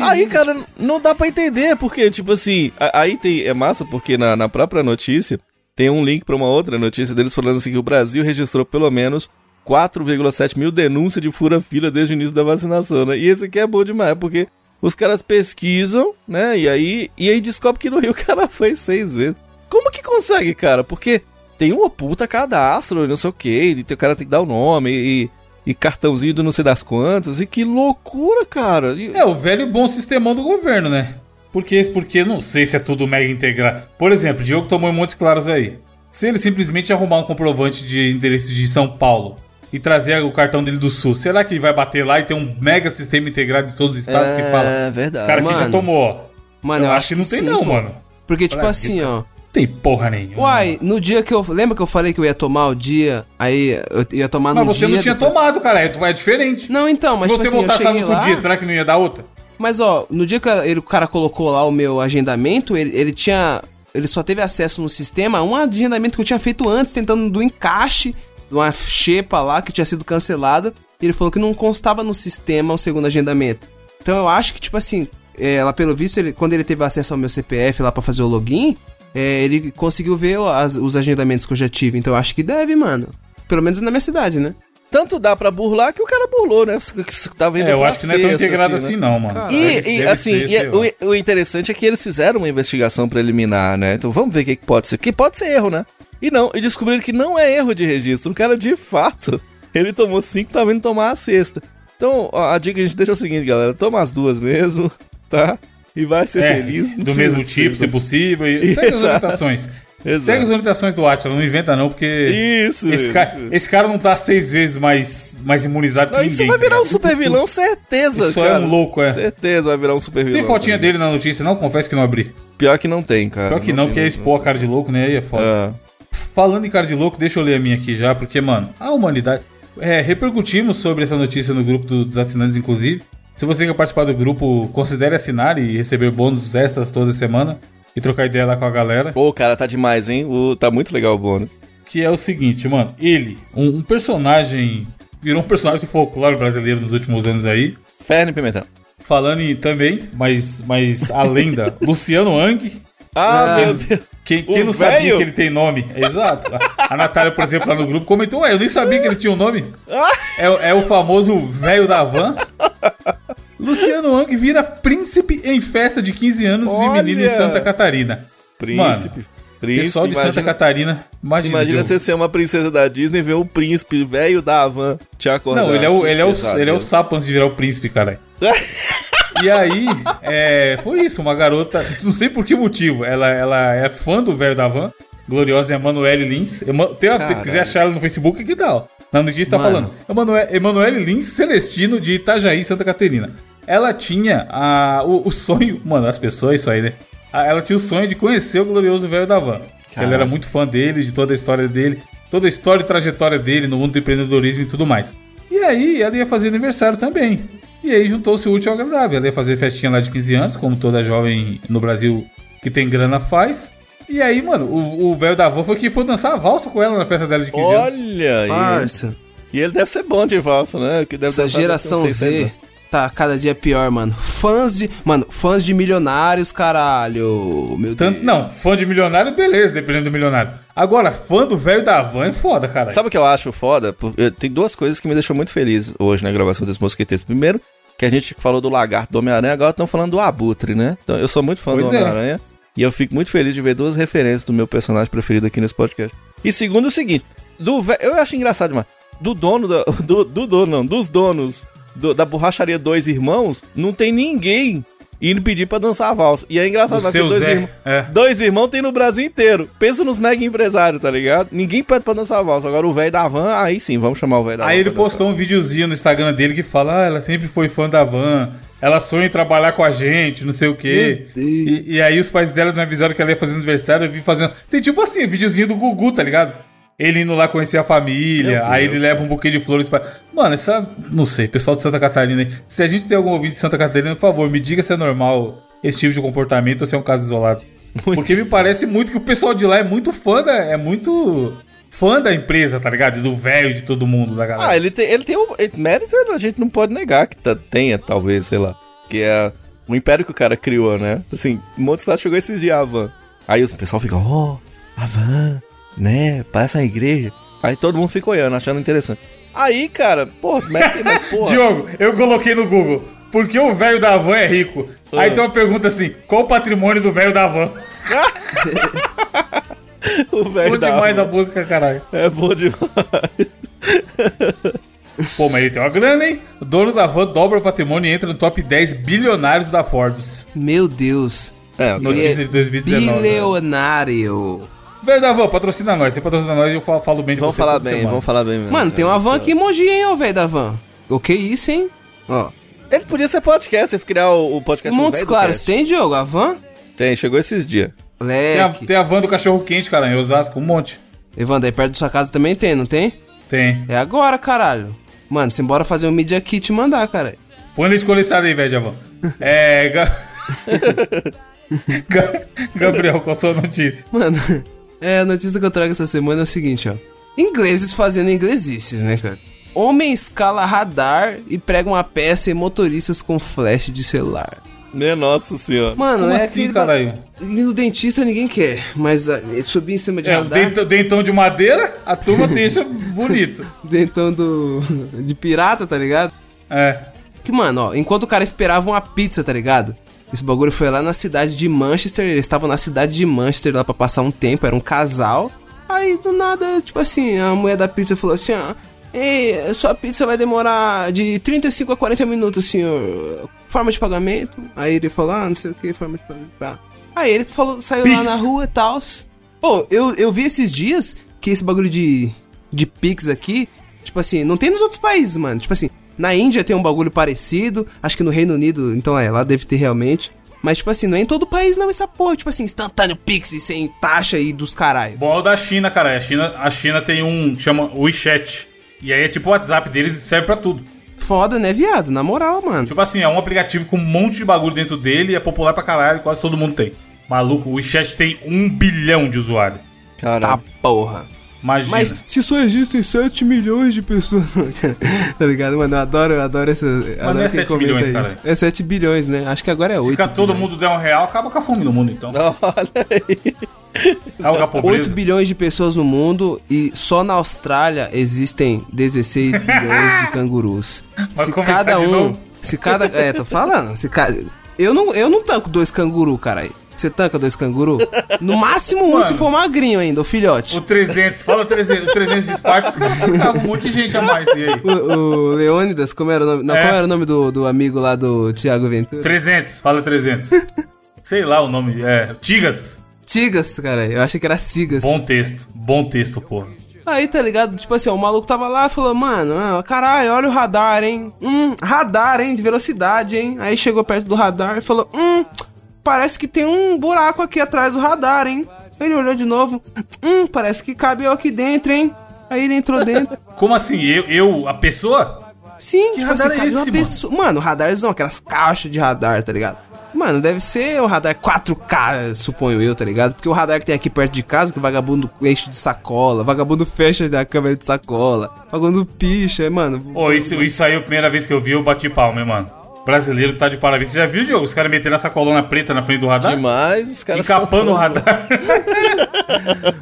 Aí, cara, não dá pra entender, porque, tipo assim, a- aí tem, é massa porque na, na própria notícia tem um link pra uma outra notícia deles falando assim que o Brasil registrou pelo menos 4,7 mil denúncias de fura-fila desde o início da vacinação, né? E esse aqui é bom demais, porque os caras pesquisam, né? E aí, e aí descobre que no Rio o cara foi seis vezes. Como que consegue, cara? Porque tem uma puta cadastro, não sei o que, o cara tem que dar o nome e, e cartãozinho do não sei das quantas, e que loucura, cara. E- É, o velho bom sistemão do governo, né? Porque, porque não sei se é tudo mega integrado. Por exemplo, Diogo tomou em Montes Claros aí. Se ele simplesmente arrumar um comprovante de endereço de São Paulo e trazer o cartão dele do Sul, será que ele vai bater lá e ter um mega sistema integrado de todos os estados que fala? É verdade. Esse cara aqui já tomou, ó. Mano, eu, acho que não tem sim, não, mano. Porque, tipo Olha assim, aqui, ó. Não tem porra nenhuma. Uai, no dia que eu. Lembra que eu falei que eu ia tomar o dia? Aí eu ia tomar Mas no você dia. não tinha depois- tomado, cara. Tu vai diferente. Não, então, mas Se tipo você assim, eu voltasse lá no outro lá. dia, será que não ia dar outra? Mas ó, no dia que ele- o cara colocou lá o meu agendamento, ele, ele tinha. Ele só teve acesso no sistema a um agendamento que eu tinha feito antes, tentando do encaixe de uma xepa lá que tinha sido cancelada. E ele falou que não constava no sistema o segundo agendamento. Então eu acho que, tipo assim, é, lá pelo visto, ele, quando ele teve acesso ao meu CPF lá pra fazer o login, é, ele conseguiu ver as- os agendamentos que eu já tive. Então eu acho que deve, mano. Pelo menos na minha cidade, né? Tanto dá pra burlar que o cara burlou, né? Que Tava indo É, eu acho que não é tão integrado né? assim, não, mano. E, e, assim, ser, e é- o, o interessante é que eles fizeram uma investigação preliminar, né? Então vamos ver o que, que pode ser. Que pode ser erro, né? E não, e descobriram que não é erro de registro. O cara, de fato, ele tomou cinco, tava indo tomar a sexta. Então, ó, a dica que a gente deixa é o seguinte, galera. Toma as duas mesmo, tá? E vai ser É, feliz. Não do mesmo tipo, se possível. E segue as Exato. orientações. Exato. Segue as orientações do Atila, não inventa não, porque Isso, esse, isso. cara, esse cara não tá seis vezes mais, mais imunizado Não, que isso ninguém. vai virar tá um super vilão, certeza, Isso cara. é um louco, é. Certeza vai virar um super vilão. Tem fotinha também. dele na notícia, não? Confesso que não abri. Pior que não tem, cara. Pior que não, porque é expor a cara de louco, né? Aí é foda. Ah. Falando em cara de louco, deixa eu ler a minha aqui já, porque, mano, a humanidade. É, repercutimos sobre essa notícia no grupo do- dos assinantes, inclusive. Se você quer participar do grupo, considere assinar e receber bônus extras toda semana e trocar ideia lá com a galera. Pô, cara, tá demais, hein? O, tá muito legal o bônus. Que é o seguinte, mano, ele, um, um personagem. Virou um personagem de folclore brasileiro nos últimos anos aí. Ferno e Pimentão. Falando em também, mas, mas a lenda, Luciano Ang. Ah, Ah. meu Deus. Quem, quem O não sabia velho? que ele tem nome? Exato. A, a Natália, por exemplo, lá no grupo comentou: Ué, eu nem sabia que ele tinha um nome. É, o- é o famoso velho da van. Luciano Ang vira príncipe em festa de 15 anos de menino em Olha! Santa Catarina. Príncipe. príncipe. Pessoal de Santa imagina, Catarina, imagina. Imagina você ser uma princesa da Disney e ver um príncipe velho da van te acordar. Não, ele é o, ele é o, ele é o sapo antes de virar o príncipe, caralho. E aí, é, foi isso, uma garota, não sei por que motivo, ela, ela é fã do velho da van, gloriosa Emanuele Lins. Ema, tem, Caralho. quiser achar ela no Facebook, que dá, ó. Na notícia tá falando. Emanuele, Emanuele Lins Celestino de Itajaí, Santa Catarina. Ela tinha a, o, o sonho, mano, as pessoas, isso aí, né? Ela tinha o sonho de conhecer o glorioso velho da van. Ela era muito fã dele, de toda a história dele, toda a história e trajetória dele no mundo do empreendedorismo e tudo mais. E aí, ela ia fazer aniversário também. E aí juntou-se o útil ao agradável. Ela ia fazer festinha lá de 15 anos, como toda jovem no Brasil que tem grana faz. E aí, mano, o velho da van foi que foi dançar a valsa com ela na festa dela de 15 anos. Olha aí. Parça. E ele deve ser bom de valsa, né? Que deve Essa geração deve ter uns 600 Z tá cada dia pior, mano. Fãs de. Mano, fãs de milionários, caralho. Meu Tanto, Deus. não, fã de milionário, beleza, dependendo do milionário. Agora, fã do velho da van é foda, cara. Sabe o que eu acho foda? Eu- Tem duas coisas que me deixou muito feliz hoje na gravação desse Mosqueteiros. Primeiro, que a gente falou do lagarto do Homem-Aranha, agora estão falando do Abutre, né? Então eu sou muito fã Pois do é. Homem-Aranha. E eu fico muito feliz de ver duas referências do meu personagem preferido aqui nesse podcast. E segundo, é o seguinte: do eu acho engraçado demais. Do dono da. Do, do dono, não, dos donos do- da borracharia Dois Irmãos, não tem ninguém indo pedir pra dançar a valsa. E é engraçado, Do seu dois, irmãos, é. dois irmãos tem no Brasil inteiro. Pensa nos mega empresários, tá ligado? Ninguém pede pra dançar a valsa. Agora o velho da van, aí sim, vamos chamar o velho da van. Aí ele postou um videozinho no Instagram dele que fala: Ah, ela sempre foi fã da van. Ela sonha em trabalhar com a gente, não sei o quê. E, e aí os pais delas me avisaram que ela ia fazer aniversário, eu vi fazendo. Tem tipo assim, videozinho do Gugu, tá ligado? Ele indo lá conhecer a família, aí ele leva um buquê de flores pra. Mano, essa. Não sei, pessoal de Santa Catarina. Se a gente tem algum ouvinte de Santa Catarina, por favor, me diga se é normal esse tipo de comportamento ou se é um caso isolado. Porque me parece muito que o pessoal de lá é muito fã da. É muito fã da empresa, tá ligado? Do velho de todo mundo, da galera. Ah, ele tem, ele tem um ele- mérito, a gente não pode negar que tá- tenha, talvez, sei lá. Que é o império que o cara criou, né? Assim, um monte de cidade chegou esses dias a van. Aí o pessoal fica, ó, a van, né? Parece uma igreja. Aí todo mundo fica olhando, achando interessante. Aí, cara, pô, mete, mas porra. Diogo, eu coloquei no Google. Por que o velho da van é rico? Aí tem uma pergunta assim: qual o patrimônio do velho da van? o Bom velho da demais a música, caralho. É bom demais. Pô, mas ele tem uma grana, hein? O dono da van dobra o patrimônio e entra no top 10 bilionários da Forbes. Meu Deus. É, Notícia de 2019. né? Bilionário. Velho da van, patrocina nós. Você patrocina nós e eu falo, falo bem de vamos você falar toda bem, semana. vamos falar bem mesmo. Mano, tem uma van aqui em Mogi, hein, ô velho da van. O que isso, hein? Ó. Ele podia ser podcast, você criar o, o podcast Montes Claros, tem, Diogo? A van? Tem, chegou esses dias. Tem a, tem a van do cachorro quente, cara, em Osasco, um monte. Evandro, aí perto da sua casa também tem, não tem? Tem. É agora, caralho. Mano, simbora fazer um Media Kit e mandar, cara. Põe leite condensado aí, velho, Javão. É. Ga... Ga- Gabriel, qual a sua notícia? Mano, é, a notícia que eu trago essa semana é o seguinte, ó. Ingleses fazendo inglesices, né, cara? Homem escala radar e prega uma peça em motoristas com flash de celular. Minha nossa senhora. Mano, Como é assim, caralho? E no dentista ninguém quer, mas ah, subir em cima de É, o radar... dentão, dentão de madeira, a turma deixa bonito. Dentão do... de pirata, tá ligado? É. Que, mano, ó, enquanto o cara esperava uma pizza, tá ligado? Esse bagulho foi lá na cidade de Manchester, eles estavam na cidade de Manchester lá pra passar um tempo, era um casal. Aí, do nada, tipo assim, a mulher da pizza falou assim, ó... Ei, sua pizza vai demorar de 35 a 40 minutos, senhor. Forma de pagamento? Aí ele falou, ah, não sei o que, forma de pagamento. Tá. Aí ele falou, saiu lá Pix. na rua e tal. Pô, eu, eu vi esses dias que esse bagulho de, de Pix aqui, tipo assim, não tem nos outros países, mano. Tipo assim, na Índia tem um bagulho parecido, acho que no Reino Unido, então é, lá deve ter realmente. Mas, tipo assim, não é em todo país não essa porra. Tipo assim, instantâneo Pix sem taxa e dos caralho. Bom é o da China, cara. A China, a China tem um. chama WeChat. E aí é tipo o WhatsApp deles, serve pra tudo. Foda, né, viado? Na moral, mano. Tipo assim, é um aplicativo com um monte de bagulho dentro dele e é popular pra caralho, quase todo mundo tem. Maluco, o WeChat tem um bilhão de usuários. Tá Caralho. porra. Imagina. Mas se só existem 7 milhões de pessoas. tá ligado, mano? Eu adoro, eu adoro essa. adoro não é quem 7 comenta milhões, isso. cara. É 7 bilhões, né? Acho que agora é 8. Se ficar todo mundo der um real, acaba com a fome no mundo, então. Olha aí. Acaba com a 8 pobreza. bilhões de pessoas no mundo e só na Austrália existem 16 bilhões de cangurus. Vai se cada um. Se cada. É, tô falando. Se ca... eu, não, eu não tanco dois canguru, caralho. Você tanca dois canguru? No máximo um Mano. se for magrinho ainda, o filhote. O 300, fala 300, o 300 de Esparta, os caras matavam um monte de gente a mais. E aí? O, o Leônidas, como era o nome? Não, É. qual era o nome do, do amigo lá do Thiago Ventura? 300, fala 300. Sei lá o nome. É, Tigas. Tigas, cara. Eu achei que era Sigas. Bom texto. Bom texto, porra. Aí, tá ligado? Tipo assim, ó, o maluco tava lá e falou, mano, ah, caralho, olha o radar, hein? Hum, radar, hein? De velocidade, hein? Aí chegou perto do radar e falou, hum, parece que tem um buraco aqui atrás do radar, hein? Ele olhou de novo, hum, parece que cabe eu aqui dentro, hein? Aí ele entrou dentro. Como assim? Eu, eu a pessoa? Sim, Que tipo radar assim, é esse, uma mano? pessoa. Mano, radarzão, aquelas caixas de radar, tá ligado? Mano, deve ser o radar 4K, suponho eu, tá ligado? Porque o radar que tem aqui perto de casa, que o vagabundo enche de sacola, vagabundo fecha a câmera de sacola, vagabundo picha, mano. Ô, isso, isso aí, a primeira vez que eu vi, eu bati palma, hein, mano. Brasileiro tá de parabéns. Você já viu, Diogo? Os caras metendo essa coluna preta na frente do radar? Demais, os caras Encapando o radar.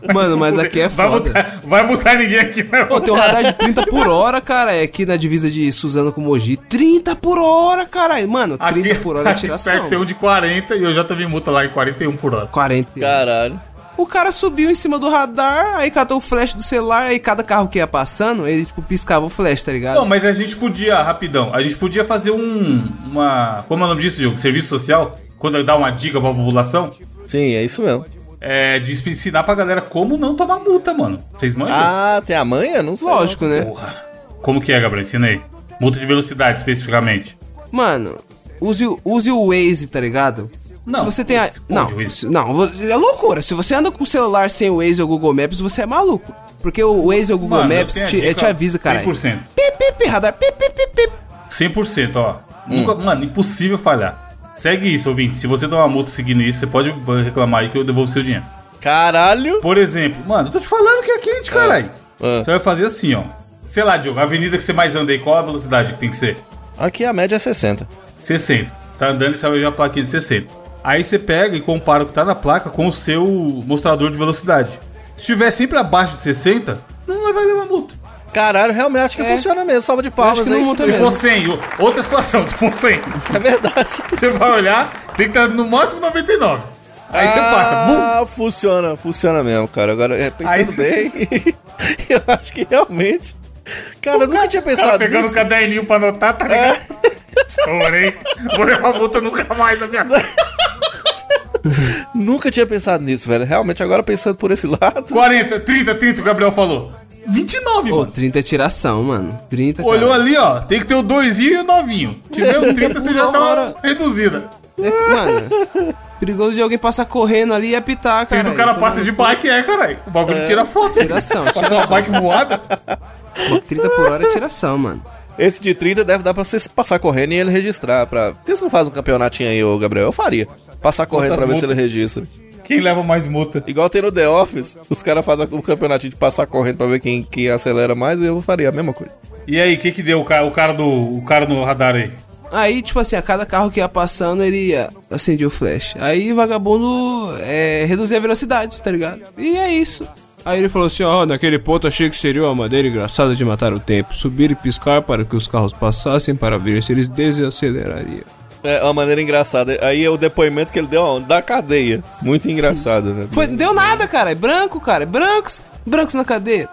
Mano, mas aqui é vai foda. botar, vai botar ninguém aqui, vai Pô, tem um radar de 30 por hora, cara, é aqui na divisa de Suzano com Mogi. 30 por hora, caralho. Mano, 30 por hora é aqui tiração. perto tem um de 40 e eu já tomei multa lá em 41 por hora. 40. Caralho. O cara subiu em cima do radar, aí catou o flash do celular, aí cada carro que ia passando, ele, tipo, piscava o flash, tá ligado? Não, mas a gente podia, rapidão, a gente podia fazer um. Uma. Como é o nome disso, Diogo? Serviço social? Quando dá uma dica pra população? Sim, é isso mesmo. É de ensinar pra galera como não tomar multa, mano. Vocês manjam? Ah, tem a manha? Não sei. Lógico, né? Porra. Como que é, Gabriel? Ensina aí. Multa de velocidade, especificamente. Mano, use, o- use o Waze, tá ligado? Não, se você tem a... Não, não, é loucura. Se você anda com o celular sem o Waze ou Google Maps, você é maluco. Porque o Waze ou Google Mano, Maps te, dica, te avisa, cara. 100%. Pip, radar, pip, pip, pip, pip. 100%, ó. Hum. Nunca, mano, impossível falhar. Segue isso, ouvinte. Se você tomar multa seguindo isso, você pode reclamar aí que eu devolvo seu dinheiro. Caralho. Por exemplo, mano, eu tô te falando que é quente, caralho. Ah. Você vai fazer assim, ó. Sei lá, Diogo, a avenida que você mais anda aí, qual a velocidade que tem que ser? Aqui a média é 60. 60. Tá andando e você vai ver uma plaquinha de 60. Aí você pega e compara o que tá na placa com o seu mostrador de velocidade. Se estiver sempre abaixo de 60, não vai levar multa. Caralho, realmente acho que É. funciona mesmo. Salva de palmas acho que não aí. multa Se mesmo. for 100, o- outra situação, se for 100, É verdade. você vai olhar, tem que estar no máximo 99. Aí você passa, bum! Ah, funciona, funciona mesmo, cara. Agora, é, pensando Aí- bem, eu acho que realmente. Cara, eu nunca tinha O cara pensado pegando o nisso. caderninho pra anotar, tá ligado? Estourei. Vou levar multa nunca mais na minha vida. Nunca tinha pensado nisso, velho. Realmente, agora pensando por esse lado. 40, 30, 30, o Gabriel falou. 29, Pô, mano. 30 é tiração, mano. 30, Olhou cara. ali, ó. Tem que ter o 2 e o novinho. Tiver o 30, você já tá reduzida. É, mano, perigoso de alguém passar correndo ali e apitar, cara. 30 o cara Então, passa de bike, é, caralho. O bagulho tira foto. Tiração, Passa uma tiração. bike voada. 30 por hora é tiração, mano. Esse de 30 deve dar pra você passar correndo e ele registrar. Pra... Por que você não faz um campeonatinho aí, ô Gabriel? Eu faria. Passar correndo Quantas pra ver se ele registra. Quem leva mais multa? Igual tem no The Office, os caras fazem o campeonatinho de passar correndo pra ver quem, quem acelera mais, e eu faria a mesma coisa. E aí, o que que deu o cara, o cara do o cara no radar aí? Aí, tipo assim, a cada carro que ia passando, ele ia acendia o flash. Aí o vagabundo é, reduzia a velocidade, tá ligado? E é isso. Aí ele falou assim, ó, naquele ponto achei que seria uma maneira engraçada de matar o tempo. Subir e piscar para que os carros passassem para ver se eles desacelerariam. É uma maneira engraçada. Aí é o depoimento que ele deu aonde? Da cadeia. Muito engraçado, né? Foi, deu nada, cara. É branco, cara. É brancos. Brancos na cadeia.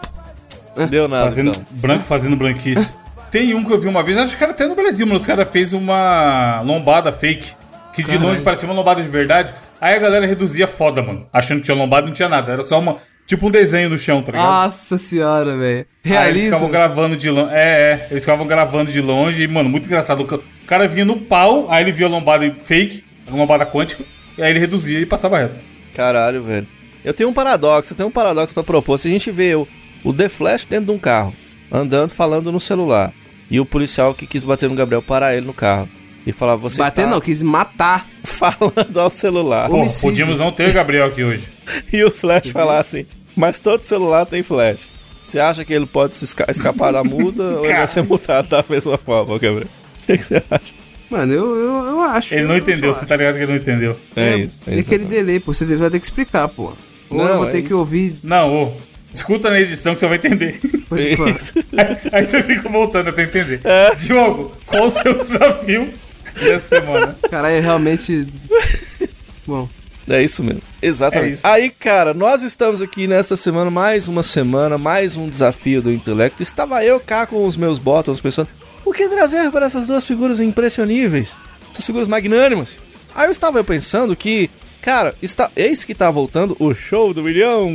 Deu nada, Fazendo então. branco fazendo branquice. Tem um que eu vi uma vez, acho que era até no Brasil, mas os caras fez uma lombada fake. Que de longe parecia uma lombada de verdade. Aí a galera reduzia foda, mano. Achando que tinha lombada e não tinha nada. Era só uma. Tipo um desenho no chão, tá ligado? Nossa senhora, velho. Aí eles ficavam gravando de longe. É, é. Eles ficavam gravando de longe e, mano, muito engraçado. O ca- o cara vinha no pau, aí ele via a lombada fake, a lombada quântica, e aí ele reduzia e passava reto. Caralho, velho. Eu tenho um paradoxo, eu tenho um paradoxo pra propor. Se a gente vê o, o The Flash dentro de um carro, andando, falando no celular, e o policial que quis bater no Gabriel parar ele no carro e falar, você Bater está não, quis matar. falando ao celular. Pô, podíamos não ter Gabriel aqui hoje. E o Flash falar assim, mas todo celular tem Flash. Você acha que ele pode se esca- escapar da multa ou ele vai ser multado da mesma forma, Gabriel? O que, que você acha? Mano, eu, eu, eu acho. Ele não eu entendeu, você tá ligado que ele não entendeu. É, isso. É É isso. aquele delay, pô. Você vai ter que explicar, pô. Ou Não, eu vou é ter que isso. ouvir. Não, ô. Escuta na edição que você vai entender. Falar. Isso. Aí, aí você fica voltando até entender. É. Diogo, qual o seu desafio dessa semana? Caralho, é realmente. Bom. É isso mesmo. Exatamente. É isso. Aí, cara, nós estamos aqui nesta semana, mais uma semana, mais um desafio do intelecto. Estava eu cá com os meus botões pensando, o que trazer para essas duas figuras impressioníveis? Essas figuras magnânimas. Aí eu estava pensando que, cara, está, eis que está voltando o show do milhão.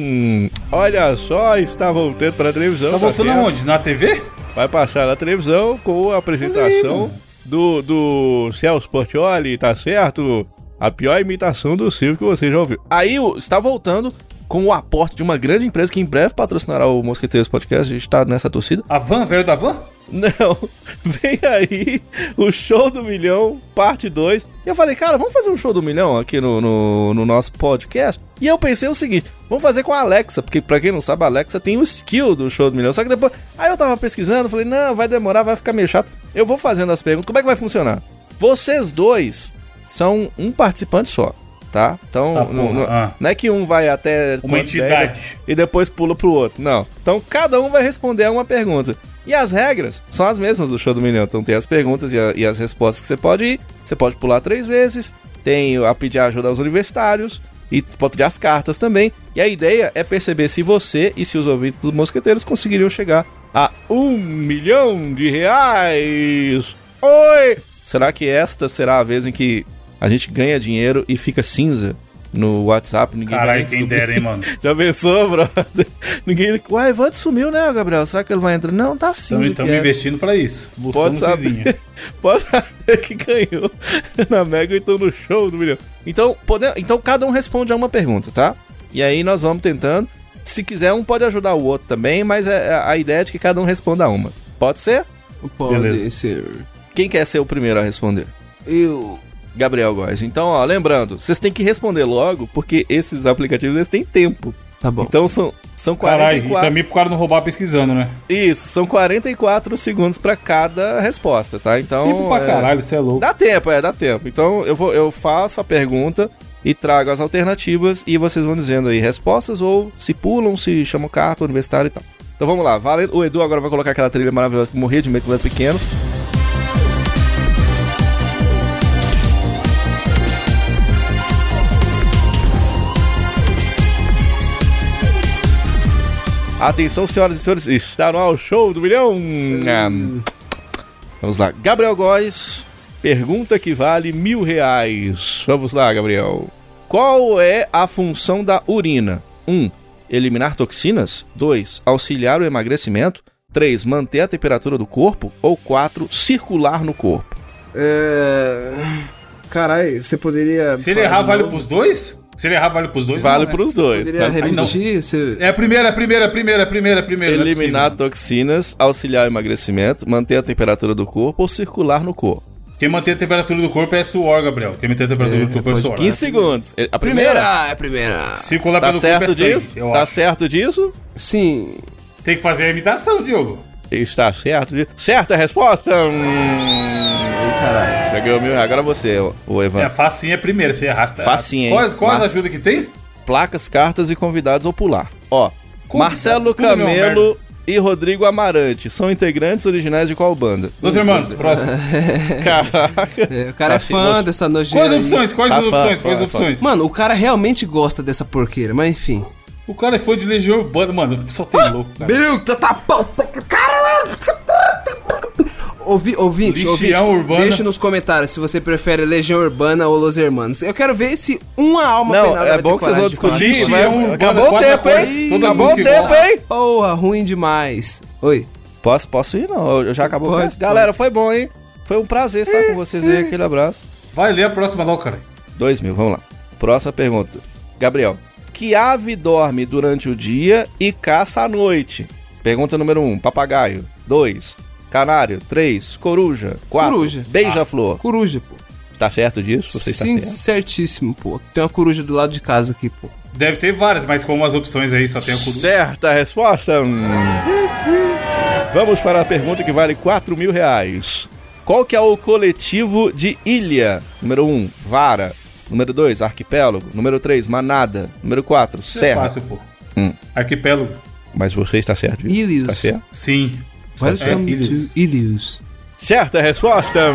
Olha só, está voltando para a televisão. Tá voltando certo? aonde? Na TV? Vai passar na televisão com a apresentação do, do Celso Portioli, tá certo? A pior imitação do Silvio que você já ouviu. Aí está voltando com o aporte de uma grande empresa que em breve patrocinará o Mosqueteiros Podcast. A gente tá nessa torcida. A van, velho da van? Não, vem aí o Show do Milhão, parte 2. E eu falei, cara, vamos fazer um Show do Milhão aqui no, no, no nosso podcast? E eu pensei o seguinte, vamos fazer com a Alexa, porque pra quem não sabe, a Alexa tem o skill do Show do Milhão. Só que depois, aí eu tava pesquisando, falei, não, vai demorar, vai ficar meio chato. Eu vou fazendo as perguntas, como é que vai funcionar? Vocês dois são um participante só, tá? Então, Ah, não, ah. não é que um vai até Uma entidade. e depois pula pro outro. Não. Então, cada um vai responder a uma pergunta. E as regras são as mesmas do show do milhão. Então, tem as perguntas e, a- e as respostas que você pode ir. Você pode pular três vezes. Tem a pedir ajuda aos universitários. E pode pedir as cartas também. E a ideia é perceber se você e se os ouvintes dos mosqueteiros conseguiriam chegar a um milhão de reais. Oi! Será que esta será a vez em que a gente ganha dinheiro e fica cinza no WhatsApp? Ninguém vai Caralho, quem descobrir? dera, hein, mano. Já pensou, brother? Ninguém. Ué, Evandro sumiu, né, Gabriel? Será que ele vai entrar? Não, tá sim. Estamos investindo pra isso. Pode Buscando saber. cinzinha. Pode saber que ganhou na Mega então no show do milhão. Então, pode... então cada um responde a uma pergunta, tá? E aí nós vamos tentando. Se quiser, um pode ajudar o outro também, mas é a ideia é de que cada um responda a uma. Pode ser? Pode Beleza. ser. Quem quer ser o primeiro a responder? Eu. Gabriel Góes. Então, ó, lembrando, vocês têm que responder logo, porque esses aplicativos eles têm tempo. Tá bom. Então são, são Caralho, e 44. também pro cara não roubar pesquisando, né? Isso, são 44 segundos pra cada resposta, tá? Então. Tempo pra é, caralho, você é louco. Dá tempo, é, dá tempo. Então eu, vou, eu faço a pergunta e trago as alternativas e vocês vão dizendo aí respostas ou se pulam, se chamam carta, universitário e tal. Então vamos lá, vale. O Edu agora vai colocar aquela trilha maravilhosa que eu morria de medo quando era pequeno. Atenção, senhoras e senhores, está no ar o show do milhão. Ah, Vamos lá, Gabriel Góes, pergunta que vale mil reais. Vamos lá, Gabriel. Qual é a função da urina? 1. Um, eliminar toxinas. 2. Auxiliar o emagrecimento. 3. Manter a temperatura do corpo. Ou 4. Circular no corpo. É. Caralho, você poderia. Se ele errar, vale pros dois? Se ele errar, vale pros dois? Vale não, né? pros dois. Poderia né? Não. repetir? Você... É a primeira, a primeira, a primeira, a primeira, a primeira. é Eliminar possível. toxinas, auxiliar o emagrecimento, manter a temperatura do corpo ou circular no corpo. Quem mantém a temperatura do corpo é suor, Gabriel. Quem mantém a temperatura É, do corpo é suor. 15 segundos. A primeira? Primeira! É a primeira! Circular Tá pelo corpo é certo sangue, disso? eu Tá acho. certo disso? Sim. Tem que fazer a imitação, Diogo. Está certo disso. Certa resposta! Hum... Caralho. Já ganhou mil. Agora você, o- o É, Evan. facinho é primeira, você tá Facinho, errado. hein? Quais, quais Mar- ajudas que tem? Placas, cartas e convidados ou pular. Ó, Convidado, Marcelo é mesmo, Camelo e Rodrigo Amarante são integrantes originais de qual banda? Dos irmãos, próximo. Caraca. É, o cara Tá é fã sim, dessa nojeira. Quais opções? Quais Tá as fã, opções? fã, Quais as fã. opções? Mano, o cara realmente gosta dessa porqueira, mas enfim. O cara foi de Legião Urbana, mano. Só tem louco, cara. Meu, tá, tá, tá, caralho. Ouvi, ouvinte, Legião ouvinte, Urbana. deixa nos comentários se você prefere Legião Urbana ou Los Hermanos. Eu quero ver se uma alma Não, penada é vai bom ter que vocês vão discutir. vai- Urbana, Acabou o tempo, hein? Acabou o tempo, igual. hein? Porra, ruim demais. Oi. Posso, posso ir? Não, eu já acabou. Pode. Galera, foi bom, hein? Foi um prazer estar com vocês aí. Aquele abraço. Vai ler a próxima não, cara. Dois mil, vamos lá. Próxima pergunta. Gabriel. Que ave dorme durante o dia e caça à noite? Pergunta número um, papagaio. Dois, canário. Três, coruja. Quatro, Coruja. beija-flor. Coruja, pô. Tá certo disso? Você Sim, certíssimo, pô. Tem uma coruja do lado de casa aqui, pô. Deve ter várias, mas como as opções aí só tem a coruja. Certa resposta. Vamos para a pergunta que vale 4 mil reais. Qual que é o coletivo de ilha? Número 1, um, vara. Número 2, arquipélago. Número 3, manada. Número 4, Isso é serra. fácil, pô. Hum. Arquipélago. Mas você está certo. disso? Ilhos. Tá certo? Sim. Welcome É, to Ilhos. Certa resposta.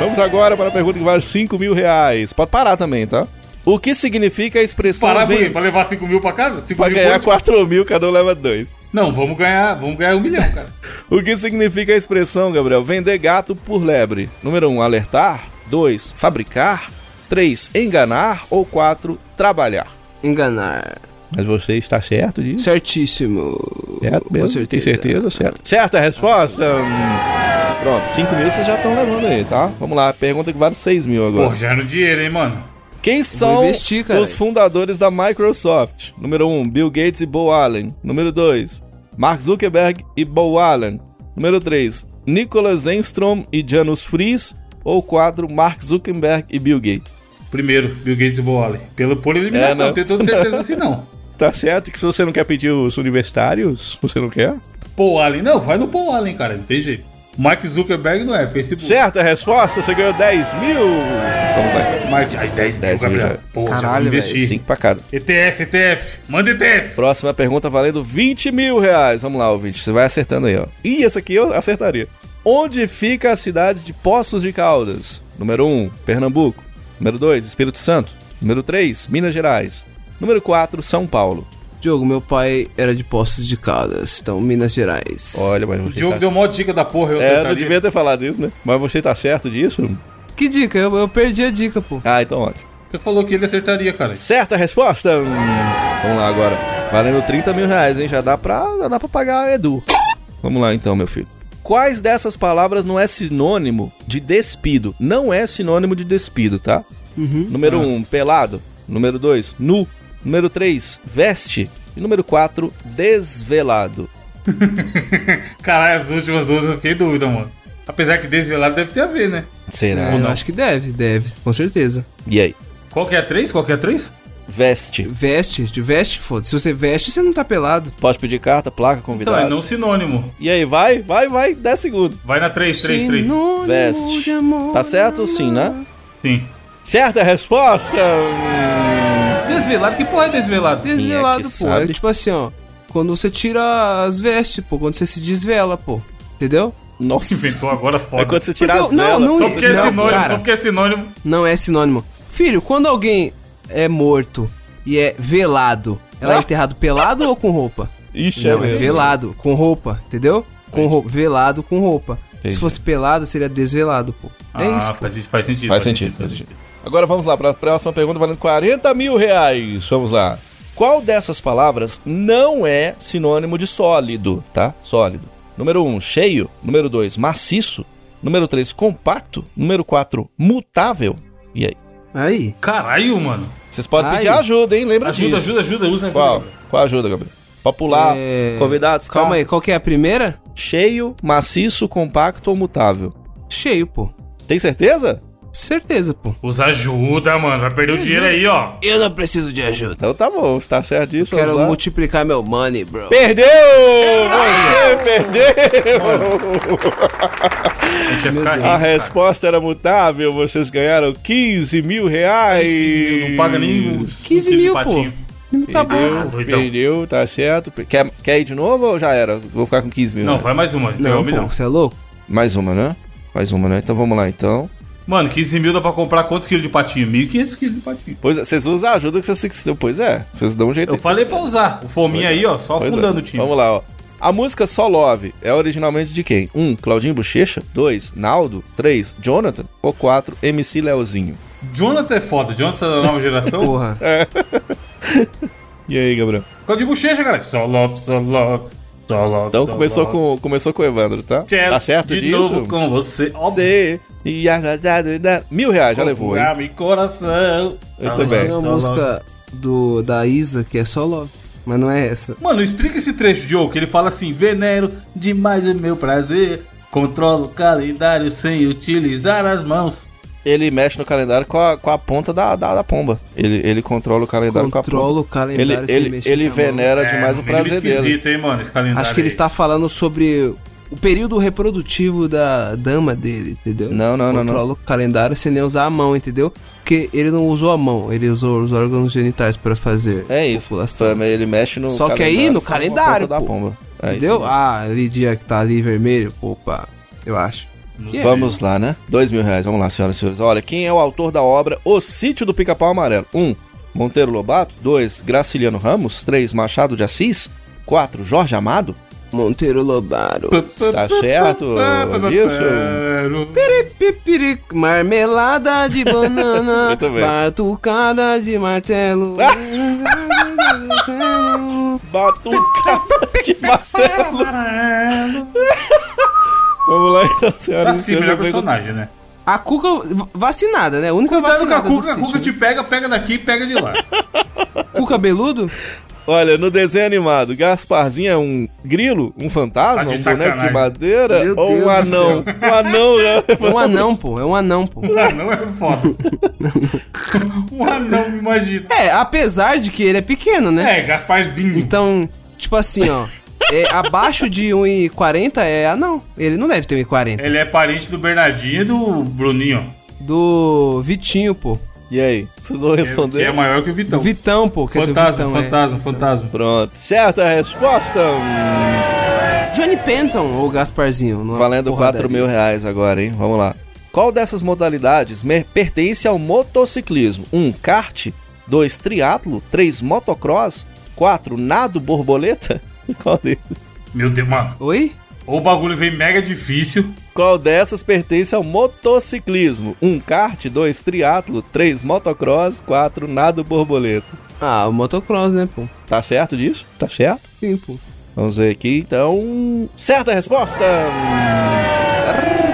Vamos agora para a pergunta que vale 5 mil reais. Pode parar também, tá? O que significa a expressão Parar vem... Pra levar 5 mil pra casa? 5 Pra mil ganhar quanto? 4 mil, cada um leva dois. Não, vamos ganhar, vamos ganhar um milhão, cara. O que significa a expressão, Gabriel? Vender gato por lebre. Número 1, um, alertar. 2, fabricar. 3, enganar. Ou 4, trabalhar. Enganar. Mas você está certo disso? Certíssimo. Certo mesmo? Tem certeza? Certo. Certa resposta. Pronto, 5 mil vocês já estão levando aí, tá? Vamos lá, pergunta que vale 6 mil agora. Pô, já era no dinheiro, hein, mano. Quem são investir, os fundadores da Microsoft? Número 1, um, Bill Gates e Bo Allen. Número 2, Mark Zuckerberg e Bo Allen. Número 3, Nicholas Enstrom e Janus Fries. Ou 4, Mark Zuckerberg e Bill Gates. Primeiro, Bill Gates e Bo Allen. Pelo, por eliminação, É, né? não tenho toda certeza assim, não. Tá certo que se você não quer pedir os universitários, você não quer? Paul Allen. Não, vai no Paul Allen, cara. Não tem jeito. Mark Zuckerberg não é, Facebook. Certa resposta, você ganhou 10 mil. Vamos lá. Mark, ai, 10 mil, 10 mil Gabriel. Porra, Caralho, investir. 5 pra cada. ETF, ETF. Manda ETF. Próxima pergunta valendo 20 mil reais. Vamos lá, ouvinte. Você vai acertando aí, ó. Ih, essa aqui eu acertaria. Onde fica a cidade de Poços de Caldas? Número 1, Pernambuco. Número 2, Espírito Santo. Número 3, Minas Gerais. Número 4, São Paulo. Diogo, meu pai era de Poços de Caldas, então Minas Gerais. Olha, mas O Diogo tá... deu mó dica da porra, eu É, eu não acertaria. devia ter falado isso, né? Mas você tá certo disso? Que dica? Eu, eu perdi a dica, pô. Ah, então ótimo. Você falou que ele acertaria, cara. Certa resposta! Hum, Vamos lá agora. Valendo 30 mil reais, hein? Já dá pra, já dá pra pagar a Edu. Vamos lá então, meu filho. Quais dessas palavras não é sinônimo de despido? Não é sinônimo de despido, tá? Número 1, um, pelado. Número 2, nu. Número 3, veste. E número 4, desvelado. Caralho, as últimas duas eu fiquei em dúvida, mano. Apesar que desvelado deve ter a ver, né? Será? É, eu acho que deve, deve, com certeza. E aí? Qual que é a 3? Qual que é a 3? Veste. Veste, de veste, foda-se. Se você veste, você não tá pelado. Pode pedir carta, placa, Então, convidado. é não sinônimo. E aí, vai, vai, vai, 10 segundos. Vai na 3, 3, 3. Sinônimo Veste. Tá certo? Sim, né? Sim. Certa resposta! Desvelado? Que porra é desvelado? Desvelado, Quem é pô. sabe? É tipo assim, ó. Quando você tira as vestes, pô. Quando você se desvela, pô. Entendeu? Nossa. Inventou agora foda. É quando você tira Porque as eu- não, velas. não- Só porque é Não, sinônimo, cara. só porque é sinônimo. Não é sinônimo. Filho, quando alguém é morto e é velado, ela é Ah. enterrado pelado ou com roupa? Ixi, Não, é mesmo. velado, com roupa, entendeu? Com roupa, velado com roupa. Entendi. Se fosse pelado, seria desvelado, pô. É ah, isso, pô. faz, faz sentido. Faz sentido, faz sentido. Agora vamos lá para a próxima pergunta valendo 40 mil reais. Vamos lá. Qual dessas palavras não é sinônimo de sólido, tá? Sólido. Número 1, um, cheio. Número 2, maciço. Número 3, compacto. Número 4, mutável. E aí? Aí. Caralho, mano. Vocês podem Ai. pedir ajuda, hein? Lembra Ajuda, disso. ajuda, ajuda. Usa ajuda. Qual? Gabriel. Qual ajuda, Gabriel? Pra pular, É, convidados, Calma aí, cartas. qual que é a primeira? Cheio, maciço, compacto ou mutável? Cheio, pô. Tem certeza? Certeza, pô. Usa ajuda, mano. Vai perder o dinheiro aí, ó. Eu não preciso de ajuda. Então tá bom, está certo disso. Quero lá. multiplicar meu money, bro. Perdeu! Você perdeu! A gente ia Meu ficar Deus. rico, A cara. resposta era mutável, vocês ganharam 15 mil reais! Não paga nem o 15 o mil, patinho. Tá bom. Ah. Perdeu, tá certo. Quer, quer ir de novo ou já era? Vou ficar com 15 mil. Não, né? vai mais uma. Não, um milhão. pô, você é louco? Mais uma, né? Mais uma, né? Então vamos lá, então. Mano, 15 mil dá pra comprar quantos quilos de patinho? 1.500 quilos de patinho. Pois é, vocês usam a ajuda que vocês... Pois é, vocês dão um jeito. Eu falei pra usar. O fominha aí, ó, só Pois é. afundando o time. Vamos lá, ó. A música Só Love é originalmente de quem? 1. Um, Claudinho Bochecha. 2. Naldo. 3. Jonathan. Ou 4. MC Leozinho. Jonathan é foda. Jonathan da nova geração. Porra. E aí, Gabriel? De bochecha, cara. Só love, só love. Love. Então só começou love. com, começou com o Evandro, tá? Tá certo de disso? novo com você. Óbvio. Você. E a- Mil reais, já levou, hein? Ah, meu coração. Muito Só bem. Tem uma música do, da Isa que é só love. Mas não é essa. Mano, explica esse trecho, Joe, que ele fala assim: venero demais é meu prazer. Controlo o calendário sem utilizar as mãos. Ele mexe no calendário com a, com a ponta da, da, da pomba. Ele, ele controla o calendário Controla o com a ponta. calendário Ele, sem ele, mexer ele com a mão. venera demais É, o prazer dele. esquisito, hein, mano, esse calendário. Acho que ele aí. está falando sobre o período reprodutivo da dama dele, entendeu? Não, não, não, não. Controla o calendário sem nem usar a mão, entendeu? Porque ele não usou a mão, ele usou os órgãos genitais pra fazer É isso. população. Ele mexe no Só que aí no calendário, da pomba. É entendeu? isso. Ah, ali dia que tá ali vermelho, opa, eu acho. Sei. Vamos lá, né? Dois mil reais. Vamos lá, senhoras e senhores. Olha, quem é o autor da obra O Sítio do Pica-Pau Amarelo? Um, Monteiro Lobato. Dois, Graciliano Ramos. Três, Machado de Assis. Quatro, Jorge Amado. Monteiro Lobaro. Tá certo disso? Pipiri, marmelada de banana, batucada de martelo. Batucada de martelo. Vamos lá, então, senhoras e Saci, melhor personagem, né? A Cuca vacinada, né? A única Cuidado com a vacinada do Cuca, a Cuca te pega, pega daqui e pega de lá. Cuca beludo? Olha, no desenho animado, Gasparzinho é um grilo, um fantasma, Tá um boneco de sacanagem. madeira Meu ou um Deus do anão? Um anão, né? É um anão, pô. É um anão, pô. Um anão é foda. um anão, me imagina. É, apesar de que ele é pequeno, né? É, Gasparzinho. Então, tipo assim, ó. É, abaixo de 1,40 é anão. Ele não deve ter 1,40. Ele é parente do Bernardinho e do Bruninho. Do Vitinho, pô. E aí? Vocês vão Que responder? é maior que o Vitão. Vitão, pô. Que é fantasma, Vitão, é. fantasma, fantasma. Pronto. Certa resposta. Johnny Penton ou Gasparzinho? Valendo porradaria. 4 mil reais agora, hein? Vamos lá. Qual dessas modalidades me- pertence ao motociclismo? 1. Um, kart. 2. Triatlo. 3. Motocross. 4. Nado borboleta. Qual, deles? Meu Deus, mano. Oi? Ou o bagulho vem mega difícil. Qual dessas pertence ao motociclismo? 1. Um, kart. 2. Triatlo. 3. Motocross. 4. Nado borboleta. Ah, o motocross, né, pô? Tá certo disso? Tá certo? Sim, pô. Vamos ver aqui, então. Certa resposta!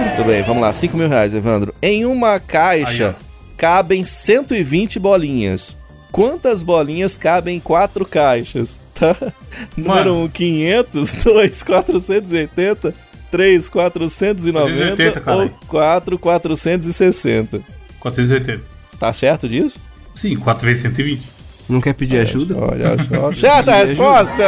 Muito bem, vamos lá. 5 mil reais, Evandro. Em uma caixa Aí, cabem 120 bolinhas. Quantas bolinhas cabem em quatro caixas? Tá? Número Mano. 1, 500. 2, 480. 3, 490. 480, ou caralho. 4, 460. 480. Tá certo disso? Sim, 4 vezes 120. Não quer pedir ajuda? Olha só. Certa Pedir resposta!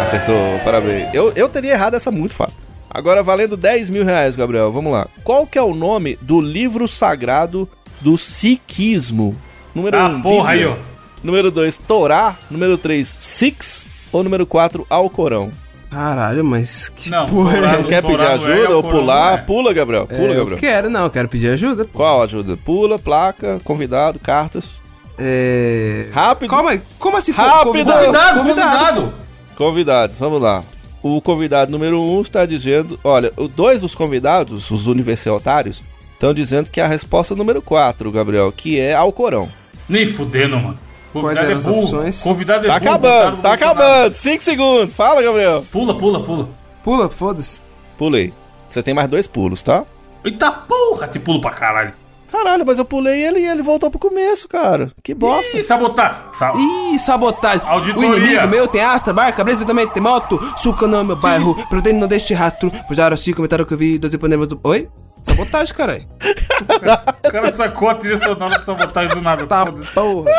Acertou, parabéns. Eu, eu teria errado essa muito fácil. Agora valendo 10 mil reais, Gabriel. Vamos lá. Qual que é o nome do livro sagrado do Sikhismo? Número Ah, 1, porra, aí, ó. Número 2, Torá. Número 3, Sikhs. Ou número 4, Alcorão? Caralho, mas que Não, porra é? não- Quer pedir Torá não é, ajuda ou pular? é. Pula, Gabriel. Pula, É, eu Gabriel. quero, não, eu quero pedir ajuda. Qual ajuda? Pula, placa, convidado, cartas. É. Rápido. Calma aí, como assim? Rápido! Convidado, convidado! Convidados, vamos lá. O convidado número um está dizendo: olha, o dois dos convidados, os universitários, estão dizendo que é a resposta número 4, Gabriel, que é Alcorão. Nem fudendo, mano. Quais Convidado eram é as burro. opções? Convidado é Tá burro. acabando, tá acabando. 5 segundos. Fala, Gabriel. Pula, pula, pula. Pula, foda-se. Pulei. Você tem mais dois pulos, tá? Eita porra, te pulo pra caralho. Caralho, mas eu pulei ele e ele voltou pro começo, cara. Que bosta. Ih, sabotar. Sa Ih, sabotagem. Auditoria. O inimigo meu tem astra, barca, brisa também tem moto. Suca no meu bairro, proteína não deixe rastro. Fujaram assim, comentaram que eu vi 12 panemas do. Oi? Sabotagem, caralho. o cara sacou a trilha sonora de sabotagem do nada. Tá porra.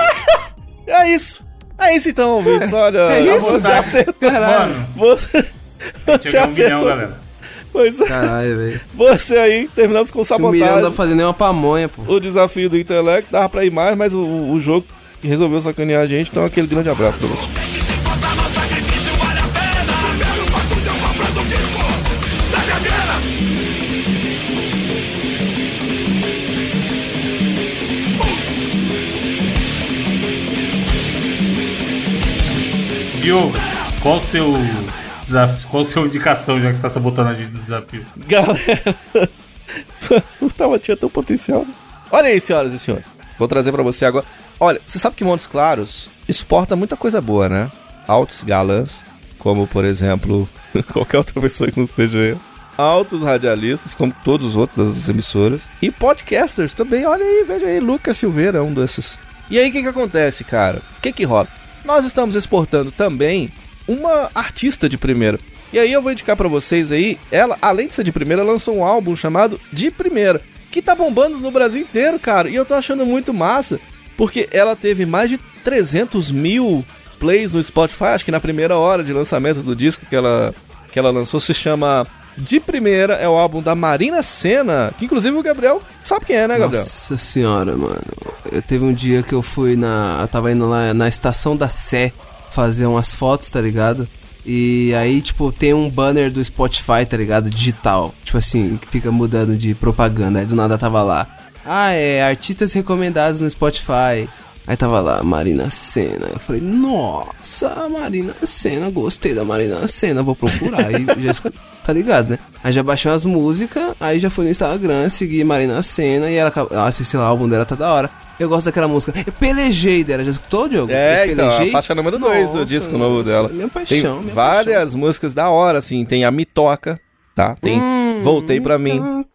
É isso. É isso então, ouvintes. Olha, É isso? você acertou. Caralho. Mano, Você, você chegou a um milhão, acertou. galera. Pois é. Caralho, velho. Você aí, terminamos com Se um milhão não dá sabotagem. pra fazer nem uma pamonha, pô. o desafio do intelecto, dava pra ir mais, mas o, o jogo resolveu sacanear a gente, então aquele grande abraço pra você. Diogo, qual o seu desafio? Qual a sua indicação, já que você tá sabotando a gente no desafio? Galera, o Tava tinha tão potencial. Olha aí, senhoras e senhores. Vou trazer pra você agora. Olha, você sabe que Montes Claros exporta muita coisa boa, né? Altos galãs, como por exemplo, qualquer outra pessoa que não seja eu. Altos radialistas, como todos os outros das emissoras. E podcasters também. Olha aí, veja aí. Lucas Silveira um desses. E aí, o que que acontece, cara? O que que rola? Nós estamos exportando também uma artista de primeira. E aí eu vou indicar pra vocês aí, ela, além de ser de primeira, lançou um álbum chamado De Primeira, que tá bombando no Brasil inteiro, cara. E eu tô achando muito massa, porque ela teve mais de 300 mil plays no Spotify, acho que na primeira hora de lançamento do disco que ela, que ela lançou, se chama De Primeira, é o álbum da Marina Senna, que inclusive o Gabriel sabe quem é, né, Gabriel? Nossa senhora, mano. Eu teve um dia que eu fui na. Eu tava indo lá na estação da Sé fazer umas fotos, tá ligado? E aí, tipo, tem um banner do Spotify, tá ligado? Digital. Tipo assim, que fica mudando de propaganda. Aí do nada tava lá. Ah, é artistas recomendados no Spotify. Aí tava lá, Marina Senna. Eu falei, nossa, Marina Senna, gostei da Marina Senna, vou procurar. Aí já escu- tá ligado, né? Aí já baixei umas músicas, aí já fui no Instagram, segui Marina Senna e ela acabou. Nossa, esse lá, o álbum dela tá da hora. Eu gosto daquela música. Eu pelejei dela, já escutou, Diogo? É, Eu então, a pelejei. faixa número 2 do Nossa, disco novo nossa, dela. Minha Tem paixão, minha várias músicas da hora, assim. Tem a Me Toca, tá? Tem Hum, Voltei pra mim,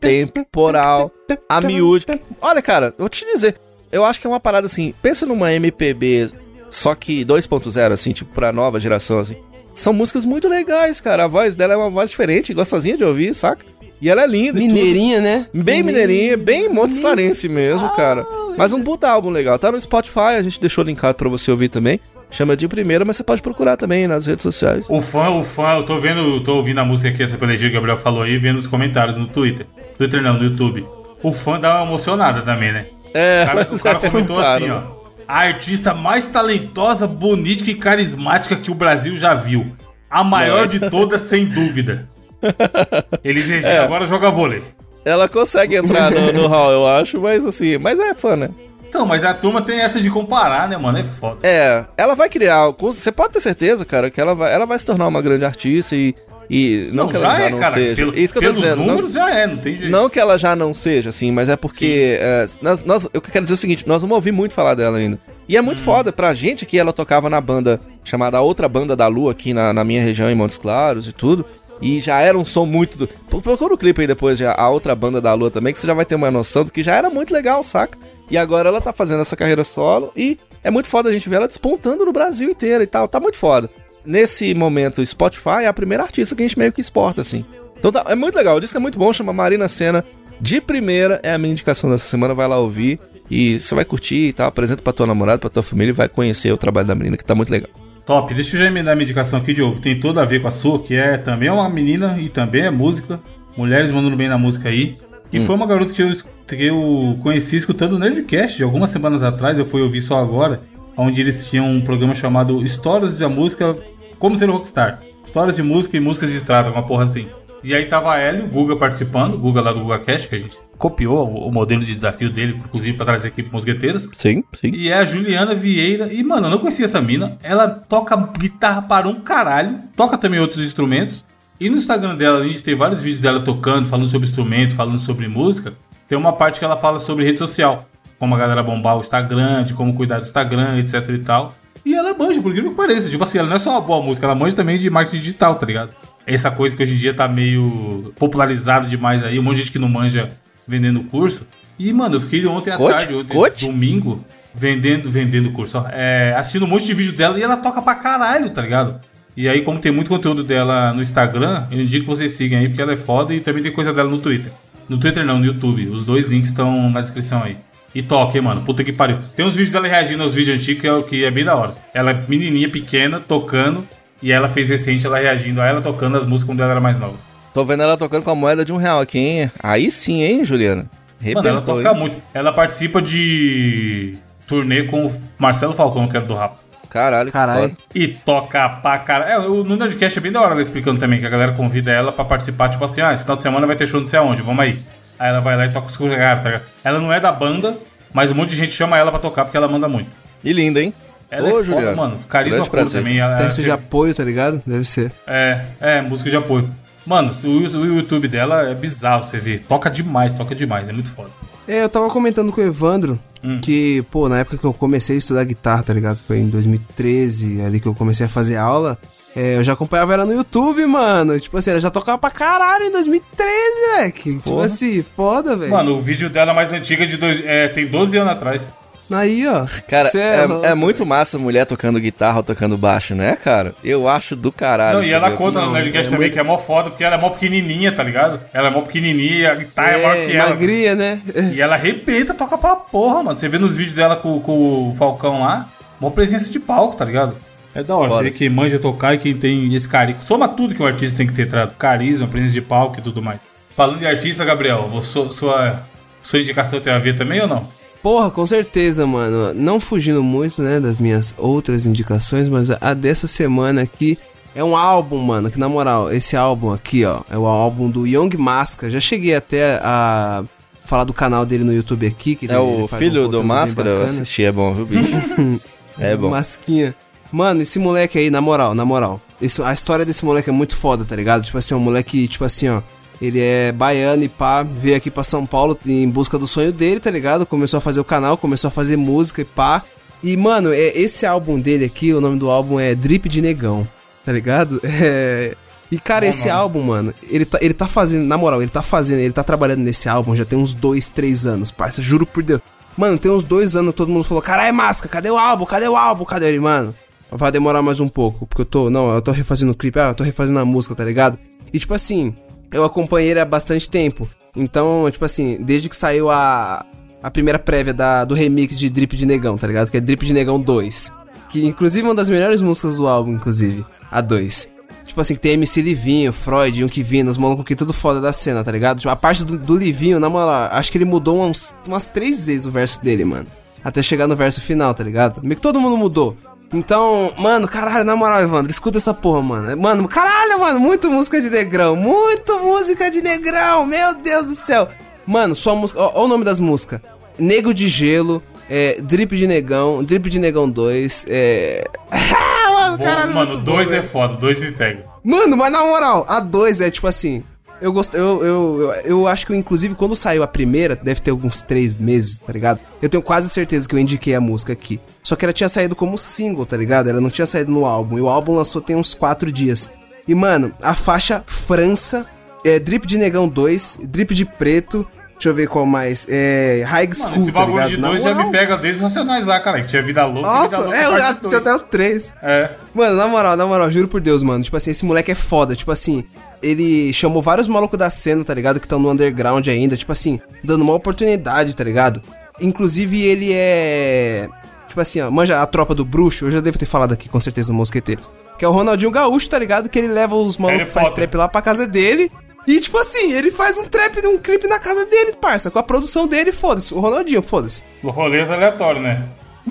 Temporal, a Miúde. Olha, cara, eu vou te dizer. Eu acho que é uma parada assim. Pensa numa MPB, só que 2.0, assim, tipo, pra nova geração, assim. São músicas muito legais, cara. A voz dela é uma voz diferente, gostosinha de ouvir, saca? E ela é linda. Mineirinha, né? Bem mineirinha, bem Montes Clarense mesmo, cara. Mas um puta álbum legal. Tá no Spotify, a gente deixou linkado pra você ouvir também. chama de primeira, mas você pode procurar também nas redes sociais. O fã, o fã, eu tô vendo, eu tô ouvindo a música aqui, essa pelegia que o Gabriel falou aí, vendo os comentários no Twitter. Twitter não, no YouTube. O fã dá uma emocionada também, né? É, O cara, o cara é comentou assim, ó. A artista mais talentosa, bonita e carismática que o Brasil já viu. A maior de todas, sem dúvida. Eles É. Agora joga vôlei. Ela consegue entrar no, no hall, eu acho, mas assim, mas é fã, né? Então, mas a turma tem essa de comparar, né, mano? É foda. É, ela vai criar. Você pode ter certeza, cara, que ela vai, ela vai se tornar uma grande artista e. e não, que ela já, é, não cara. seja. Pelo- Isso que eu tô pelos dizendo. não- números já é, não tem jeito. Não que ela já não seja, assim, mas é porque. é, nós, nós- eu quero dizer o seguinte: nós vamos ouvir muito falar dela ainda. E é muito Hum. foda pra gente que ela tocava na banda chamada A Outra Banda da Lua, aqui na, na minha região, em Montes Claros e tudo. E já era um som muito. Do... Pro- Procura o clipe aí depois, já, A Outra Banda da Lua também, que você já vai ter uma noção do que já era muito legal, saca? E agora ela tá fazendo essa carreira solo e é muito foda a gente ver ela despontando no Brasil inteiro e tal. Tá muito foda. Nesse momento, Spotify é a primeira artista que a gente meio que exporta, assim. Então tá- é muito legal. O disco é muito bom, chama Marina Senna. De primeira é a minha indicação dessa semana, vai lá ouvir. E você vai curtir e tal. Apresenta pra tua namorada, pra tua família e vai conhecer o trabalho da menina, que tá muito legal. Top, deixa eu já emendar minha indicação aqui, Diogo. Tem tudo a ver com a sua, que é também uma menina e também é música. Mulheres mandando bem na música aí. E foi uma garota que eu, que eu conheci escutando o Nerdcast de algumas semanas atrás. Eu fui ouvir só agora. Onde eles tinham um programa chamado Histórias da Música Como Ser um Rockstar. Histórias de música e músicas de estrada, uma porra assim. E aí tava ela e o Guga participando, o Guga lá do GugaCast, que a gente copiou o, modelo de desafio dele, inclusive pra trazer aqui pro Mosqueteiros. Sim, sim. E é a Juliana Vieira. E, mano, eu não conhecia essa mina. Ela toca guitarra para um caralho. Toca também outros instrumentos. E no Instagram dela, a gente tem vários vídeos dela tocando, falando sobre instrumento, falando sobre música. Tem uma parte que ela fala sobre rede social. Como a galera bombar o Instagram, de como cuidar do Instagram, etc e tal. E ela manja, por incrível que pareça. Tipo assim, ela não é só uma boa música, ela manja também de marketing digital, tá ligado? Essa coisa que hoje em dia tá meio popularizado demais aí. Um monte de gente que não manja vendendo curso. E, mano, eu fiquei ontem à Coach? tarde, ontem, Coach? domingo, vendendo, vendendo curso, ó, é, assistindo um monte de vídeo dela e ela toca pra caralho, tá ligado? E aí, como tem muito conteúdo dela no Instagram, eu indico que vocês sigam aí, porque ela é foda e também tem coisa dela no Twitter. No Twitter não, no YouTube. Os dois links estão na descrição aí. E toca, hein, mano. Puta que pariu. Tem uns vídeos dela reagindo aos vídeos antigos que é, o que é bem da hora. Ela é menininha, pequena, tocando. E ela fez recente ela reagindo a ela tocando as músicas quando ela era mais nova. Tô vendo ela tocando com a moeda de um real aqui, hein? Aí sim, hein, Juliana? Mano, ela toca hein? muito. Ela participa de turnê com o Marcelo Falcão, que era do Rap. Caralho, que Caralho. E toca pra caralho. É, o- no Nerdcast é bem da hora ela explicando também, que a galera convida ela pra participar, tipo assim, ah, esse final de semana vai ter show não sei aonde, vamos aí. Aí ela vai lá e toca os caras, tá ligado? Ela não é da banda, mas um monte de gente chama ela pra tocar porque ela manda muito. E linda, hein? Ela é foda, mano. Carisma puro também. Ela, que ser de teve- apoio, tá ligado? Deve ser. É, é, música de apoio. Mano, o, o YouTube dela é bizarro, você vê. Toca demais, toca demais, é muito foda. É, eu tava comentando com o Evandro Hum. que, pô, na época que eu comecei a estudar guitarra, tá ligado? Foi em 2013, ali que eu comecei a fazer aula. É, eu já acompanhava ela no YouTube, mano. Tipo assim, ela já tocava pra caralho em 2013, moleque. Tipo Porra. assim, foda, velho. Mano, o vídeo dela mais antigo é de dois, é, tem 12 anos atrás. Aí, ó. Cara, é, louco, é muito massa mulher tocando guitarra ou tocando baixo, né, cara? Eu acho do caralho. Não, e ela conta no Não, Nerdcast é também muito- que é mó foda, porque ela é mó pequenininha, tá ligado? Ela é mó pequenininha e a guitarra é, maior que ela. magrinha, né? E ela arrebenta, toca pra porra, mano. Você vê nos vídeos dela com, com o Falcão lá, mó presença de palco, tá ligado? É da hora, você vê quem manja tocar e quem tem esse carisma. Soma tudo que um artista tem que ter trato. Carisma, presença de palco e tudo mais. Falando de artista, Gabriel, você- sua, sua indicação tem a ver também ou não? Porra, com certeza, mano. Não fugindo muito, né, das minhas outras indicações, mas a- dessa semana aqui é um álbum, mano, que na moral, esse álbum aqui, ó, é o álbum do Young Masca. Já cheguei até a falar do canal dele no YouTube aqui. Que É ele- o ele faz um filho do Máscara, eu assisti, é bom, viu, bicho? é bom. Masquinha. Mano, esse moleque aí, na moral, na moral. esse- a história desse moleque é muito foda, tá ligado? Tipo assim, um moleque, tipo assim, ó. Ele é baiano e pá, veio aqui pra São Paulo em busca do sonho dele, tá ligado? Começou a fazer o canal, começou a fazer música e pá. E, mano, é, esse álbum dele aqui, o nome do álbum é Drip de Negão, tá ligado? É. E, cara, Bom esse nome. álbum, mano, ele tá, ele tá fazendo, na moral, ele tá fazendo, ele tá trabalhando nesse álbum já tem uns dois, três anos, parça, juro por Deus. Mano, tem uns dois anos todo mundo falou, caralho, Masca, cadê o álbum? Cadê o álbum? Cadê ele, mano? Vai demorar mais um pouco, porque eu tô, não, eu tô refazendo o clipe, ah, eu tô refazendo a música, tá ligado? E tipo assim, eu acompanhei ele há bastante tempo. Então, tipo assim, desde que saiu a, a primeira prévia da, do remix de Drip de Negão, tá ligado? Que é Drip de Negão 2. Que inclusive é uma das melhores músicas do álbum, inclusive. A 2. Tipo assim, que tem MC Livinho, Freud, um que vindo, os malucos que tudo foda da cena, tá ligado? Tipo, a parte do, do Livinho, na moral, acho que ele mudou uns, umas três vezes o verso dele, mano. Até chegar no verso final, tá ligado? Meio que todo mundo mudou. Então, mano, caralho, na moral, Evandro, escuta essa porra, mano. Mano, caralho, mano, muito música de negrão. Muito música de negrão, meu Deus do céu. Mano, só música. Ó, ó o nome das músicas: Nego de Gelo, é, Drip de Negão, Drip de Negão 2, é. mano, Bom, caralho, mano, dois bom, é velho. foda, dois me pega. Mano, mas na moral, a 2 é tipo assim. Eu gosto. Eu, eu, eu, eu acho que, inclusive, quando saiu a primeira, deve ter alguns três meses, tá ligado? Eu tenho quase certeza que eu indiquei a música aqui. Só que ela tinha saído como single, tá ligado? Ela não tinha saído no álbum. E o álbum lançou tem uns quatro dias. E, mano, a faixa França, é Drip de Negão 2, Drip de Preto. Deixa eu ver qual mais. É. High School, Mano, esse tá bagulho ligado? de dois já me pega desde os Racionais lá, cara. Que tinha vida louca Nossa, vida louca é, já dois. até o 3. É. Mano, na moral, na moral, juro por Deus, mano. Tipo assim, esse moleque é foda. Tipo assim, ele chamou vários malucos da cena, tá ligado? Que estão no underground ainda. Tipo assim, dando uma oportunidade, tá ligado? Inclusive, ele é. Tipo assim, ó, manja a tropa do bruxo. Eu já devo ter falado aqui com certeza, mosqueteiros. Que é o Ronaldinho Gaúcho, tá ligado? Que ele leva os malucos que faz trap lá pra casa dele. E, tipo assim, ele faz um trap, um clipe na casa dele, parça. Com a produção dele, foda-se. O Ronaldinho, foda-se. Rolês aleatório, né?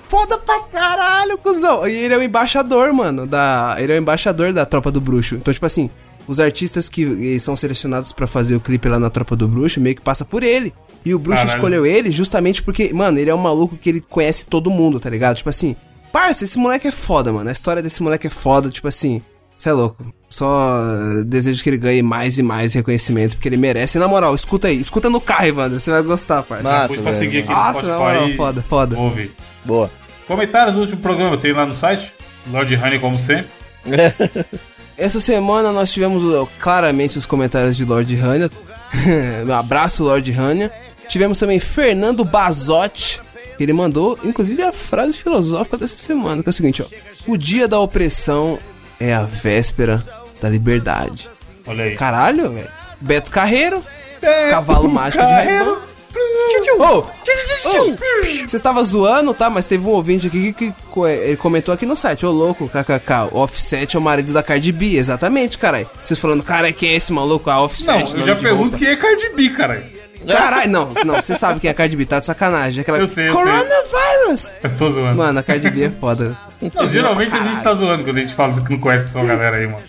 Foda pra caralho, cuzão. E ele é o embaixador, mano, da. Ele é o embaixador da Tropa do Bruxo. Então, tipo assim, os artistas que eh, são selecionados pra fazer o clipe lá na Tropa do Bruxo meio que passa por ele. E o Bruxo Caralho. escolheu ele justamente porque, mano, ele é um maluco que ele conhece todo mundo, tá ligado? Tipo assim, parça, esse moleque é foda, mano. A história desse moleque é foda, tipo assim, cê é louco. Só eh, desejo que ele ganhe mais e mais reconhecimento, porque ele merece. E, na moral, escuta aí, escuta no carro, Evandro, você vai gostar, parça. Massa, Pus pra seguir aqui Nossa, no na moral, foda, foda. ouvir. Boa. Comentários do último programa tem lá no site. Lord Honey, como sempre. Essa semana nós tivemos ó, claramente os comentários de Lord Hania. Meu abraço, Lord Hania. Tivemos também Fernando Bazotti, ele mandou, inclusive, a frase filosófica dessa semana, que é o seguinte, ó. O dia da opressão é a véspera da liberdade. Olha aí. Caralho, velho. Beto Carreiro, É, cavalo mágico de Carreiro. Você estava zoando, tá? Mas teve um ouvinte aqui que, que co- ele comentou aqui no site. Ô, louco, kkk. O Offset é o marido da Cardi B. Exatamente, caralho. Vocês falando, cara, quem é esse maluco? A Offset. Não, eu já de pergunto quem é Cardi B, cara. Caralho, não, não. Você sabe quem é a Cardi B. Tá de sacanagem. Aquela Eu sei, eu Coronavirus. Eu tô zoando. Mano, a Cardi B é foda. Não, geralmente a gente tá zoando quando a gente fala que não conhece essa galera aí, mano.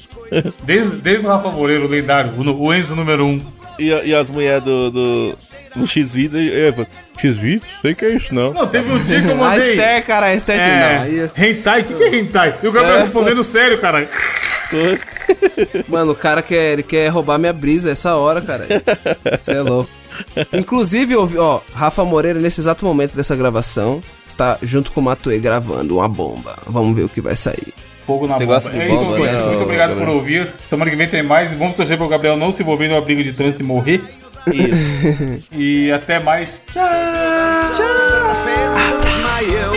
Desde, desde o Rafa Moreira, o lendário, o, o Enzo número 1. Um. E, e as mulheres do, do, eu falo, X-Vídeos? Sei que é isso, não. Não, teve um dia que eu A mandei. Esther, cara, a Esther. É, Não, hentai, o que, que é hentai? E o Gabriel É. respondendo sério, cara. Mano, o cara quer, ele quer roubar minha brisa essa hora, cara. Você é louco. Inclusive, eu vi- ó, Rafa Moreira, nesse exato momento dessa gravação, está junto com o Matuê gravando uma bomba. Vamos ver o que vai sair. Fogo na Você bomba. gosta de É bomba, isso, né. Muito obrigado por ouvir. Tomara que vem tem mais. Vamos torcer pro Gabriel não se envolver numa briga de trânsito e morrer. Isso. E até mais. Tchau. desmaiou.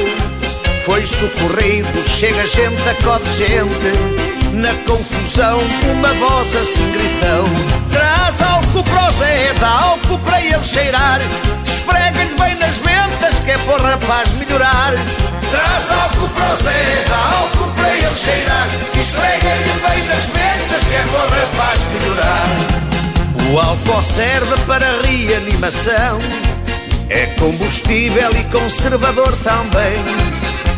Foi socorrido, chega gente, acode gente. Na confusão, uma voz assim gritou: Traz álcool para o Zé, dá álcool para ele cheirar. Esfrega-lhe bem nas ventas, que é para o rapaz melhorar. Traz álcool para o Zé, dá álcool para ele cheirar. Esfrega-lhe bem nas ventas, que é para o rapaz melhorar. O álcool serve para reanimação. É combustível e conservador também.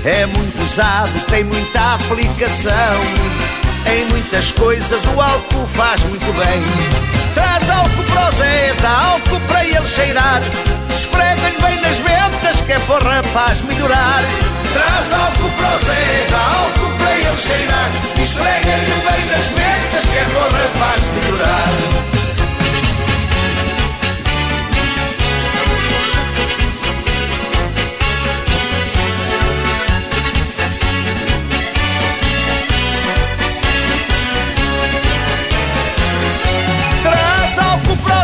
É muito usado, tem muita aplicação. Em muitas coisas o álcool faz muito bem. Traz álcool para o Zé, dá álcool para ele cheirar. Esfrega-lhe bem nas ventas, que é para o rapaz melhorar. Traz álcool para o Zé, dá álcool para ele cheirar. Esfrega-lhe bem nas ventas, que é para o rapaz melhorar.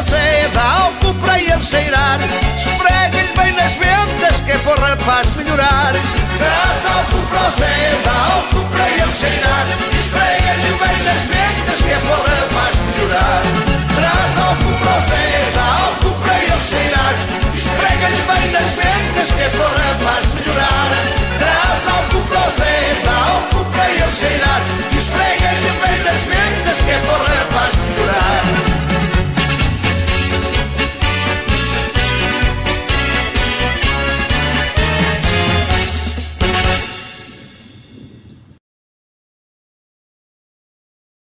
mas é de álcool para ele cheirar. Esfregue-lhe bem nas ventas que é por rapaz melhorar. Traz álcool para o dá álcool para ele cheirar. Esfrega-lhe bem nas ventas que é por rapaz melhorar. Traz álcool para o dá álcool para ele cheirar. Esfrega-lhe bem nas ventas que é por rapaz melhorar. Traz álcool para o dá álcool para ele cheirar. Esfrega-lhe bem nas ventas que é por rapaz melhorar.